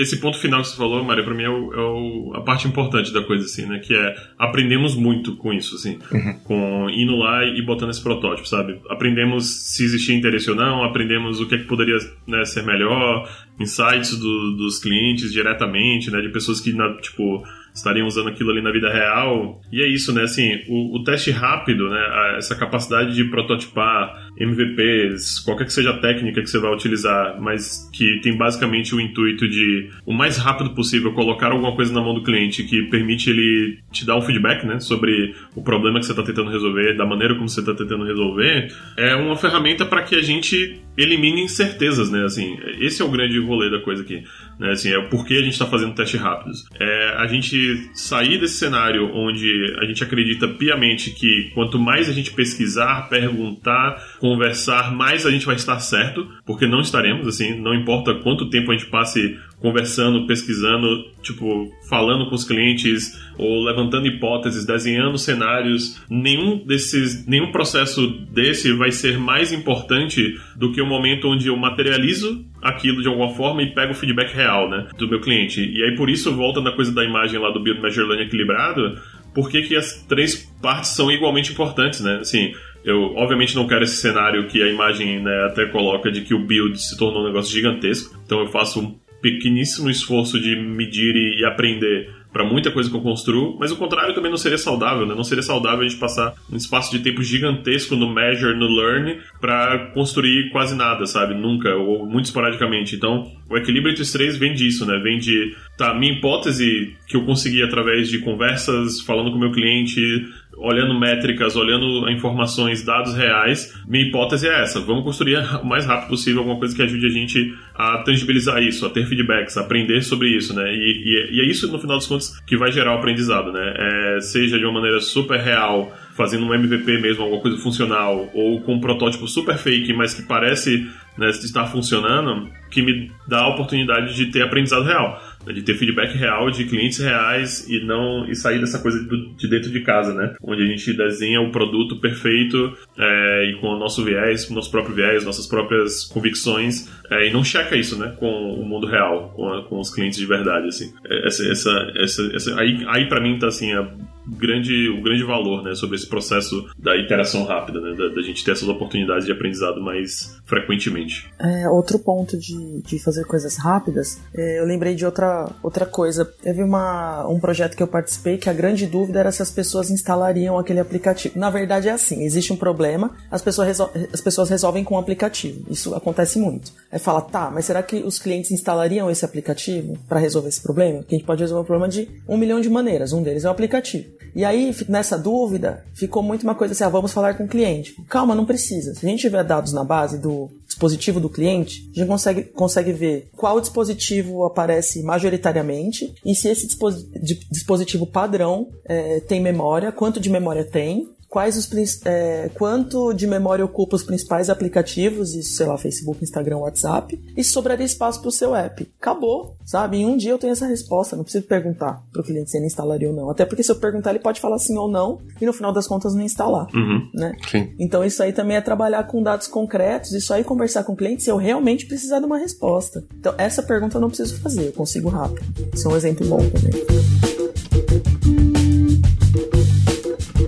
B: esse ponto final que você falou, Maria, pra mim é, o, é o, a parte importante da coisa, assim, né? Que é aprendemos muito com isso, assim, uhum. com indo lá e botando esse protótipo, sabe? Aprendemos se existia interesse ou não, aprendemos o que, é que poderia né, ser melhor, insights do, dos clientes diretamente, né? De pessoas que, na, tipo estariam usando aquilo ali na vida real. E é isso, né? Assim, o, o teste rápido, né? essa capacidade de prototipar MVPs, qualquer que seja a técnica que você vai utilizar, mas que tem basicamente o intuito de o mais rápido possível colocar alguma coisa na mão do cliente que permite ele te dar um feedback, né, sobre o problema que você está tentando resolver, da maneira como você está tentando resolver, é uma ferramenta para que a gente elimine incertezas, né? Assim, esse é o grande rolê da coisa aqui. Né? Assim, é o porquê a gente está fazendo testes rápidos. É a gente sair desse cenário onde a gente acredita piamente que quanto mais a gente pesquisar, perguntar, conversar, mais a gente vai estar certo, porque não estaremos, assim, não importa quanto tempo a gente passe conversando, pesquisando, tipo, falando com os clientes ou levantando hipóteses, desenhando cenários, nenhum desses, nenhum processo desse vai ser mais importante do que o momento onde eu materializo aquilo de alguma forma e pego o feedback real, né, do meu cliente. E aí por isso volta na coisa da imagem lá do Build Measure equilibrado, por que, que as três partes são igualmente importantes, né? Assim, eu obviamente não quero esse cenário que a imagem né, até coloca de que o build se tornou um negócio gigantesco. Então eu faço um pequeníssimo esforço de medir e aprender para muita coisa que eu construo, mas o contrário também não seria saudável, né? Não seria saudável a gente passar um espaço de tempo gigantesco no measure, no learn, para construir quase nada, sabe? Nunca, ou muito esporadicamente. Então, o equilíbrio entre os três vem disso, né? Vem de, tá, minha hipótese que eu consegui através de conversas, falando com o meu cliente, olhando métricas, olhando informações, dados reais, minha hipótese é essa: vamos construir o mais rápido possível alguma coisa que ajude a gente a tangibilizar isso, a ter feedbacks, a aprender sobre isso, né? E, e, e é isso, no final dos contos, que vai gerar o aprendizado, né? É, seja de uma maneira super real, fazendo um MVP mesmo, alguma coisa funcional, ou com um protótipo super fake, mas que parece né, estar funcionando, que me dá a oportunidade de ter aprendizado real de ter feedback real de clientes reais e não e sair dessa coisa de dentro de casa, né? Onde a gente desenha o produto perfeito é, e com o nosso viés, nosso próprio viés, nossas próprias convicções é, e não checa isso, né? Com o mundo real, com, a, com os clientes de verdade, assim. É, essa, essa, essa, essa aí, aí para mim tá assim a grande, o grande valor, né? Sobre esse processo da interação rápida, né? Da, da gente ter essas oportunidades de aprendizado mais frequentemente.
C: É, outro ponto de, de fazer coisas rápidas, é, eu lembrei de outra outra, coisa. Teve uma, um projeto que eu participei que a grande dúvida era se as pessoas instalariam aquele aplicativo. Na verdade é assim, existe um problema, as pessoas, as pessoas resolvem com o aplicativo. Isso acontece muito. Aí fala, tá, mas será que os clientes instalariam esse aplicativo para resolver esse problema? Que a gente pode resolver o problema de um milhão de maneiras. Um deles é o aplicativo. E aí, nessa dúvida, ficou muito uma coisa assim, ah, vamos falar com o cliente. Calma, não precisa. Se a gente tiver dados na base do dispositivo do cliente, a gente consegue, consegue ver qual dispositivo aparece majoritariamente e se esse dispositivo padrão é, tem memória, quanto de memória tem, quais os é, quanto de memória ocupa os principais aplicativos, isso, sei lá, Facebook, Instagram, WhatsApp, e sobraria espaço para o seu app. Acabou, sabe? Em um dia eu tenho essa resposta, não preciso perguntar para o cliente se ele instalaria ou não. Até porque se eu perguntar, ele pode falar sim ou não, e no final das contas não instalar.
B: Uhum.
C: Né?
A: Sim.
C: Então isso aí também é trabalhar com dados concretos, isso aí conversar com o cliente se eu realmente precisar de uma resposta. Então essa pergunta eu não preciso fazer, eu consigo rápido. Isso é um exemplo bom também.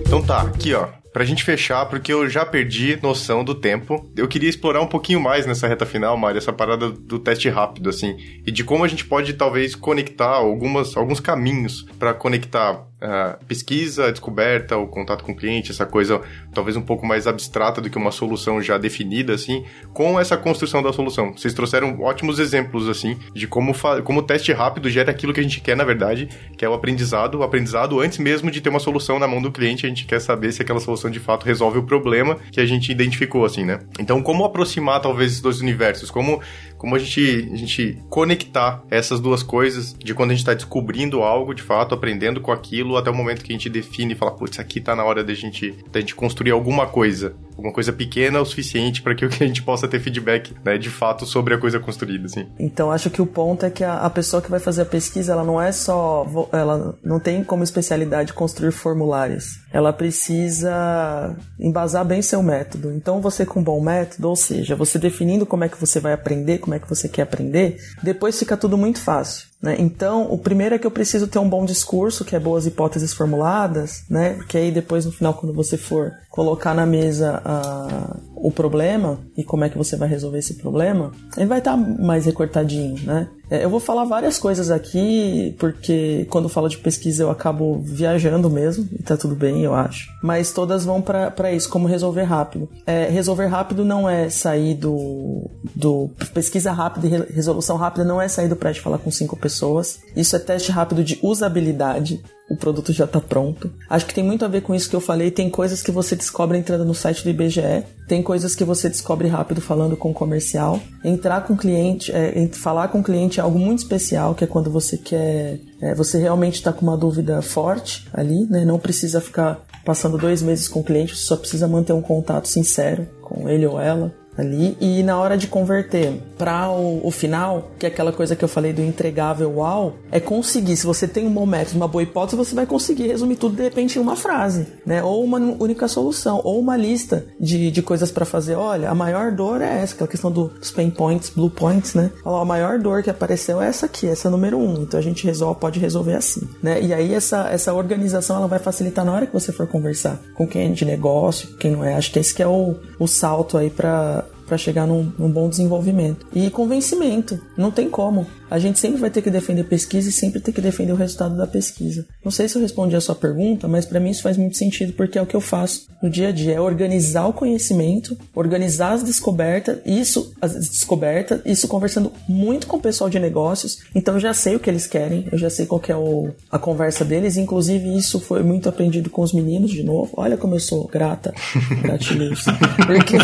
A: Então tá, aqui ó. Pra gente fechar, porque eu já perdi noção do tempo, eu queria explorar um pouquinho mais nessa reta final, Mari, essa parada do teste rápido, assim, e de como a gente pode talvez conectar algumas, alguns caminhos para conectar uh, pesquisa, descoberta, o contato com o cliente, essa coisa talvez um pouco mais abstrata do que uma solução já definida, assim, com essa construção da solução. Vocês trouxeram ótimos exemplos, assim, de como, como o teste rápido gera aquilo que a gente quer, na verdade, que é o aprendizado, o aprendizado antes mesmo de ter uma solução na mão do cliente, a gente quer saber se aquela solução de fato resolve o problema que a gente identificou, assim, né? Então, como aproximar talvez esses dois universos? Como como a gente, a gente conectar essas duas coisas de quando a gente está descobrindo algo, de fato, aprendendo com aquilo, até o momento que a gente define e fala, putz, aqui tá na hora da gente, da gente construir alguma coisa alguma coisa pequena o suficiente para que a gente possa ter feedback, né, de fato sobre a coisa construída, assim.
C: Então acho que o ponto é que a, a, pessoa que vai fazer a pesquisa, ela não é só, ela não tem como especialidade construir formulários. Ela precisa embasar bem seu método. Então você com um bom método, ou seja, você definindo como é que você vai aprender, como é que você quer aprender, depois fica tudo muito fácil. Né? Então, o primeiro é que eu preciso ter um bom discurso, que é boas hipóteses formuladas, né? Porque aí depois, no final, quando você for colocar na mesa a, o problema e como é que você vai resolver esse problema, ele vai estar tá mais recortadinho, né? É, eu vou falar várias coisas aqui, porque quando falo de pesquisa eu acabo viajando mesmo, e tá tudo bem, eu acho. Mas todas vão para isso, como resolver rápido. É, resolver rápido não é sair do, do. Pesquisa rápida e resolução rápida não é sair do prédio falar com cinco pessoas. Isso é teste rápido de usabilidade o produto já está pronto. Acho que tem muito a ver com isso que eu falei. Tem coisas que você descobre entrando no site do IBGE, tem coisas que você descobre rápido falando com o comercial. Entrar com o cliente, é, falar com o cliente é algo muito especial, que é quando você quer. É, você realmente está com uma dúvida forte ali, né? Não precisa ficar passando dois meses com o cliente, você só precisa manter um contato sincero com ele ou ela ali e na hora de converter para o, o, final, que é aquela coisa que eu falei do entregável uau, é conseguir, se você tem um bom método, uma boa hipótese, você vai conseguir resumir tudo de repente em uma frase, né? Ou uma única solução, ou uma lista de, de coisas para fazer. Olha, a maior dor é essa, aquela questão do, dos pain points, blue points, né? Olha, a maior dor que apareceu é essa aqui, essa é número um. Então a gente resolve, pode resolver assim, né? E aí essa, essa organização ela vai facilitar na hora que você for conversar com quem é de negócio, quem não é. Acho que esse que é o, o salto aí para para chegar num, num, bom desenvolvimento. E convencimento, não tem como. A gente sempre vai ter que defender pesquisa e sempre ter que defender o resultado da pesquisa. Não sei se eu respondi a sua pergunta, mas para mim isso faz muito sentido porque é o que eu faço no dia a dia, é organizar o conhecimento, organizar as descobertas, isso as descobertas, isso conversando muito com o pessoal de negócios. Então eu já sei o que eles querem, eu já sei qual é o, a conversa deles, inclusive isso foi muito aprendido com os meninos de novo. Olha como eu sou grata, gratiluz. Porque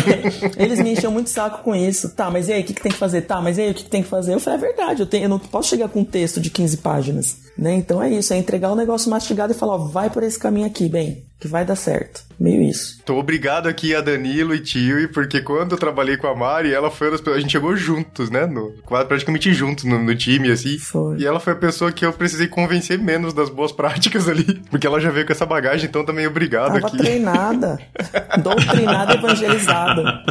C: eles me encham muito saco com isso. Tá, mas e aí, o que, que tem que fazer? Tá, mas e aí, o que, que tem que fazer? Eu falei, é verdade, eu, tenho, eu não posso chegar com um texto de 15 páginas. Né? Então é isso, é entregar o um negócio mastigado e falar, ó, vai por esse caminho aqui, bem, que vai dar certo. Meio isso.
A: Tô obrigado aqui a Danilo e Tio, porque quando eu trabalhei com a Mari, ela foi das pessoas. A gente chegou juntos, né? No, praticamente juntos no, no, time, assim.
C: Foi.
A: E ela foi a pessoa que eu precisei convencer menos das boas práticas ali. Porque ela já veio com essa bagagem, então também obrigado
C: Tava
A: aqui.
C: treinada. Doutrinada evangelizada.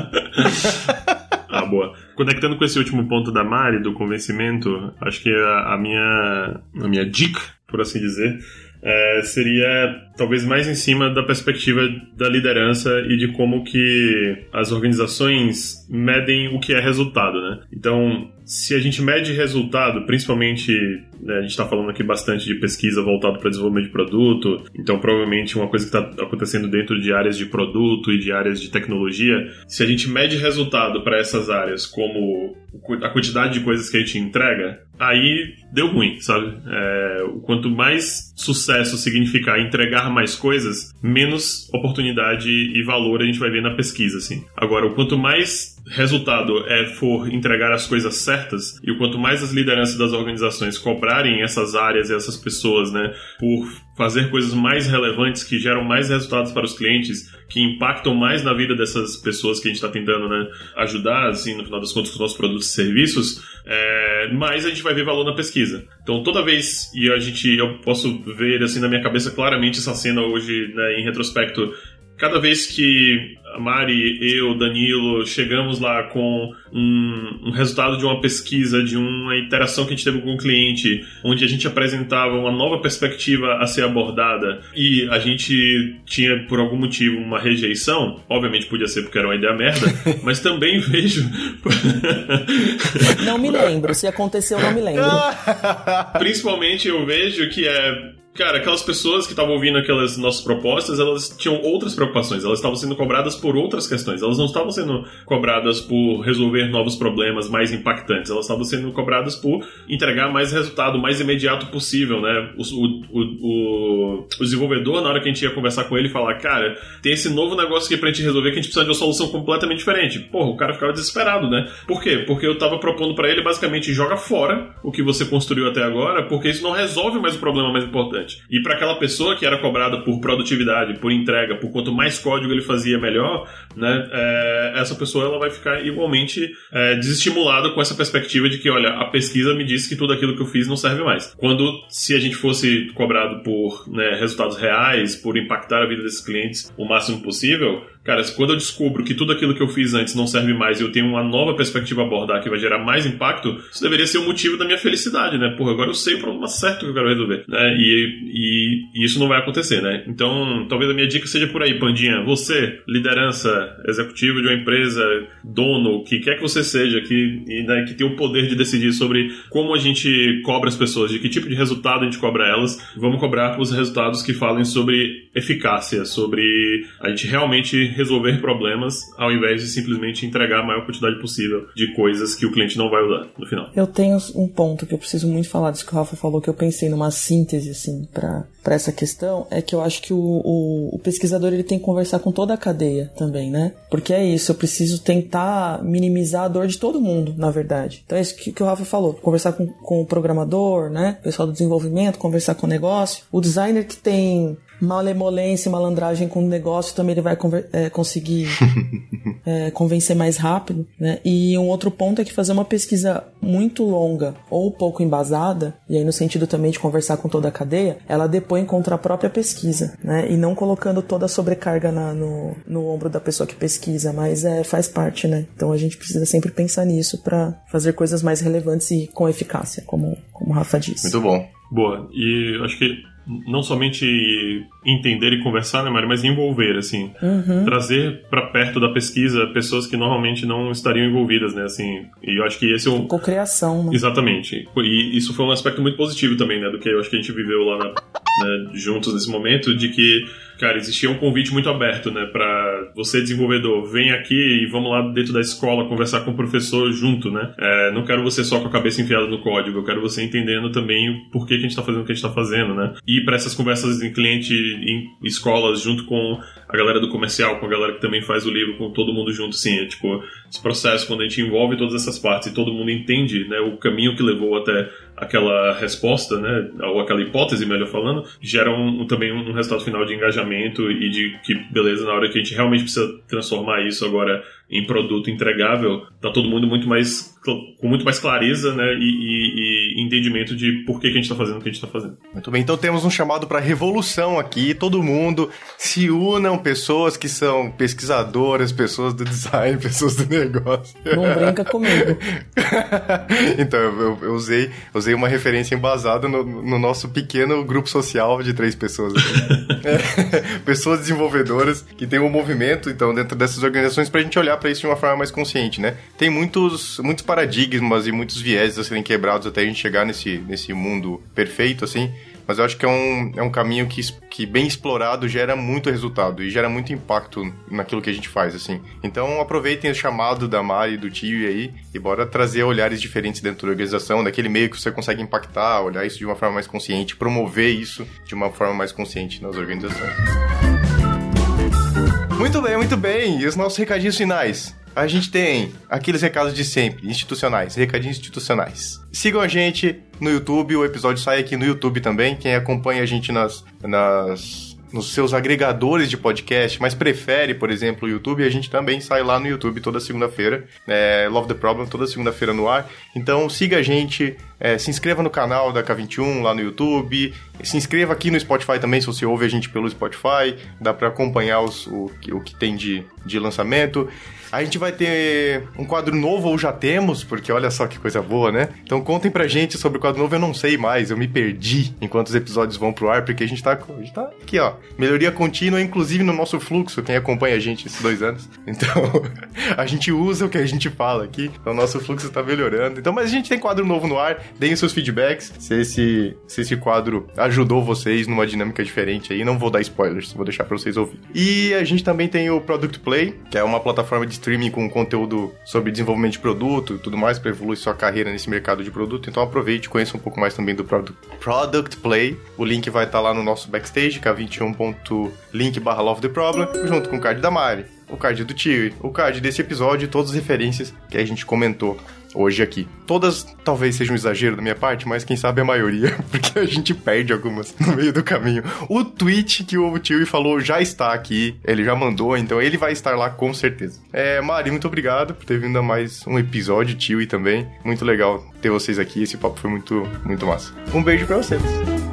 B: Ah, boa. Conectando com esse último ponto da Mari, do convencimento, acho que a, a minha, a minha dica, por assim dizer, é, seria talvez mais em cima da perspectiva da liderança e de como que as organizações medem o que é resultado, né? Então, se a gente mede resultado, principalmente, né, a gente está falando aqui bastante de pesquisa voltada para desenvolvimento de produto, então provavelmente uma coisa que está acontecendo dentro de áreas de produto e de áreas de tecnologia, se a gente mede resultado para essas áreas como a quantidade de coisas que a gente entrega, aí deu ruim, sabe? É, quanto mais sucesso significar entregar mais coisas, menos oportunidade e valor a gente vai ver na pesquisa, assim. Agora, o quanto mais resultado é for entregar as coisas certas e o quanto mais as lideranças das organizações cobrarem essas áreas e essas pessoas, né, por fazer coisas mais relevantes que geram mais resultados para os clientes, que impactam mais na vida dessas pessoas que a gente está tentando né, ajudar, assim, no final das contas, com os nossos produtos e serviços, é, mais a gente vai ver valor na pesquisa. Então, toda vez, e a gente, eu posso ver, assim, na minha cabeça claramente essa cena hoje, né, em retrospecto, cada vez que a Mari, eu, Danilo, chegamos lá com um, um, resultado de uma pesquisa, de uma interação que a gente teve com o cliente, onde a gente apresentava uma nova perspectiva a ser abordada e a gente tinha, por algum motivo, uma rejeição, obviamente podia ser porque era uma ideia merda, mas também vejo.
C: não me lembro, se aconteceu, não me lembro.
B: Principalmente eu vejo que é Cara, aquelas pessoas que estavam ouvindo aquelas nossas propostas, elas tinham outras preocupações. Elas estavam sendo cobradas por outras questões. Elas não estavam sendo cobradas por resolver novos problemas mais impactantes. Elas estavam sendo cobradas por entregar mais resultado, mais imediato possível, né? O, o, o, o, desenvolvedor, na hora que a gente ia conversar com ele, falar, cara, tem esse novo negócio aqui pra gente resolver que a gente precisa de uma solução completamente diferente. Porra, o cara ficava desesperado, né? Por quê? Porque eu tava propondo para ele, basicamente, joga fora o que você construiu até agora, porque isso não resolve mais o problema mais importante importante. E para aquela pessoa que era cobrada por produtividade, por entrega, por quanto mais código ele fazia, melhor, né? É, essa pessoa ela vai ficar igualmente é, desestimulada com essa perspectiva de que, olha, a pesquisa me disse que tudo aquilo que eu fiz não serve mais. Quando, se a gente fosse cobrado por né, resultados reais, por impactar a vida desses clientes o máximo possível, Cara, quando eu descubro que tudo aquilo que eu fiz antes não serve mais e eu tenho uma nova perspectiva a abordar que vai gerar mais impacto, isso deveria ser o motivo da minha felicidade, né? Porra, agora eu sei o problema certo que eu quero resolver, né? E, e, e isso não vai acontecer, né? Então, talvez a minha dica seja por aí, Pandinha. Você, liderança executiva de uma empresa, dono, o que quer que você seja, que, né, que tem o poder de decidir sobre como a gente cobra as pessoas, de que tipo de resultado a gente cobra elas, vamos cobrar os resultados que falem sobre eficácia, sobre a gente realmente resolver problemas, ao invés de simplesmente entregar a maior quantidade possível de coisas que o cliente não vai usar no final.
C: Eu tenho um ponto que eu preciso muito falar disso que o Rafa falou, que eu pensei numa síntese, assim, para essa questão, é que eu acho que o, o, o pesquisador ele tem que conversar com toda a cadeia também, né? Porque é isso, eu preciso tentar minimizar a dor de todo mundo, na verdade. Então é isso que, que o Rafa falou, conversar com, com o programador, né? O pessoal do desenvolvimento, conversar com o negócio. O designer que tem malemolência e malandragem com o negócio também ele vai é, conseguir é, convencer mais rápido, né? E um outro ponto é que fazer uma pesquisa muito longa ou pouco embasada, e aí no sentido também de conversar com toda a cadeia, ela depõe contra a própria pesquisa, né? E não colocando toda a sobrecarga na, no, no ombro da pessoa que pesquisa, mas é, faz parte, né? Então a gente precisa sempre pensar nisso para fazer coisas mais relevantes e com eficácia, como, como o Rafa disse.
A: Muito bom.
B: Boa. E acho que não somente entender e conversar, né, Mário, mas envolver, assim, uhum. trazer para perto da pesquisa pessoas que normalmente não estariam envolvidas, né, assim, e eu acho que esse é um...
C: Cocriação, né?
B: Exatamente, e isso foi um aspecto muito positivo também, né, do que eu acho que a gente viveu lá na, né, juntos nesse momento, de que cara, existia um convite muito aberto, né, para você desenvolvedor, vem aqui e vamos lá dentro da escola conversar com o professor junto, né? É, não quero você só com a cabeça enfiada no código, eu quero você entendendo também o porquê que a gente está fazendo o que a gente está fazendo, né? E para essas conversas em cliente, em escolas, junto com a galera do comercial, com a galera que também faz o livro, com todo mundo junto, sim, é, tipo, esse processo quando a gente envolve todas essas partes e todo mundo entende, né, o caminho que levou até aquela resposta, né, ou aquela hipótese, melhor falando, gera um, também um resultado final de engajamento e de que, beleza, na hora que a gente realmente precisa transformar isso agora em produto entregável, tá todo mundo muito mais com muito mais clareza, né, e, e, e entendimento de por que, que a gente está fazendo o que a gente está fazendo.
A: Muito bem, então temos um chamado para revolução aqui. Todo mundo se unam, pessoas que são pesquisadoras, pessoas do design, pessoas do negócio.
C: Não brinca comigo.
A: então eu, eu, usei, usei uma referência embasada no, no, nosso pequeno grupo social de três pessoas. é, pessoas desenvolvedoras que tem um movimento, então, dentro dessas organizações para a gente olhar para isso de uma forma mais consciente, né? Tem muitos, muitos paradigmas e muitos vieses a serem quebrados até a gente chegar nesse, nesse mundo perfeito, assim. Mas eu acho que é um, é um caminho que, que, bem explorado, gera muito resultado e gera muito impacto naquilo que a gente faz, assim. Então, aproveitem o chamado da Mari e do tio aí e bora trazer olhares diferentes dentro da organização, daquele meio que você consegue impactar, olhar isso de uma forma mais consciente, promover isso de uma forma mais consciente nas organizações. Muito bem, muito bem. E os nossos recadinhos finais? A gente tem aqueles recados de sempre, institucionais, recadinhos institucionais. Sigam a gente no YouTube, o episódio sai aqui no YouTube também. Quem acompanha a gente nas, nas nos seus agregadores de podcast, mas prefere, por exemplo, o YouTube, a gente também sai lá no YouTube toda segunda-feira. É, Love the Problem, toda segunda-feira no ar. Então siga a gente, é, se inscreva no canal da K21 lá no YouTube, se inscreva aqui no Spotify também, se você ouve a gente pelo Spotify, dá para acompanhar os, o, o que tem de, de lançamento. A gente vai ter um quadro novo, ou já temos, porque olha só que coisa boa, né? Então contem pra gente sobre o quadro novo, eu não sei mais, eu me perdi enquanto os episódios vão pro ar, porque a gente tá, a gente tá aqui, ó. Melhoria contínua, inclusive no nosso fluxo, quem acompanha a gente esses dois anos. Então, a gente usa o que a gente fala aqui, então nosso fluxo tá melhorando. Então, mas a gente tem quadro novo no ar, deem seus feedbacks, se esse, se esse quadro ajudou vocês numa dinâmica diferente aí, não vou dar spoilers, vou deixar pra vocês ouvir. E a gente também tem o Product Play, que é uma plataforma de streaming com conteúdo sobre desenvolvimento de produto e tudo mais para evoluir sua carreira nesse mercado de produto. Então aproveite e conheça um pouco mais também do Product, product Play. O link vai estar tá lá no nosso backstage, k21.link barra Love the Problem, junto com o card da Mari, o card do Tio, o card desse episódio e todas as referências que a gente comentou hoje aqui. Todas talvez sejam um exagero da minha parte, mas quem sabe a maioria, porque a gente perde algumas no meio do caminho. O tweet que o Tio falou já está aqui, ele já mandou, então ele vai estar lá com certeza. É, Mari, muito obrigado por ter vindo a mais um episódio, Tio, e também. Muito legal ter vocês aqui, esse papo foi muito, muito massa. Um beijo para vocês.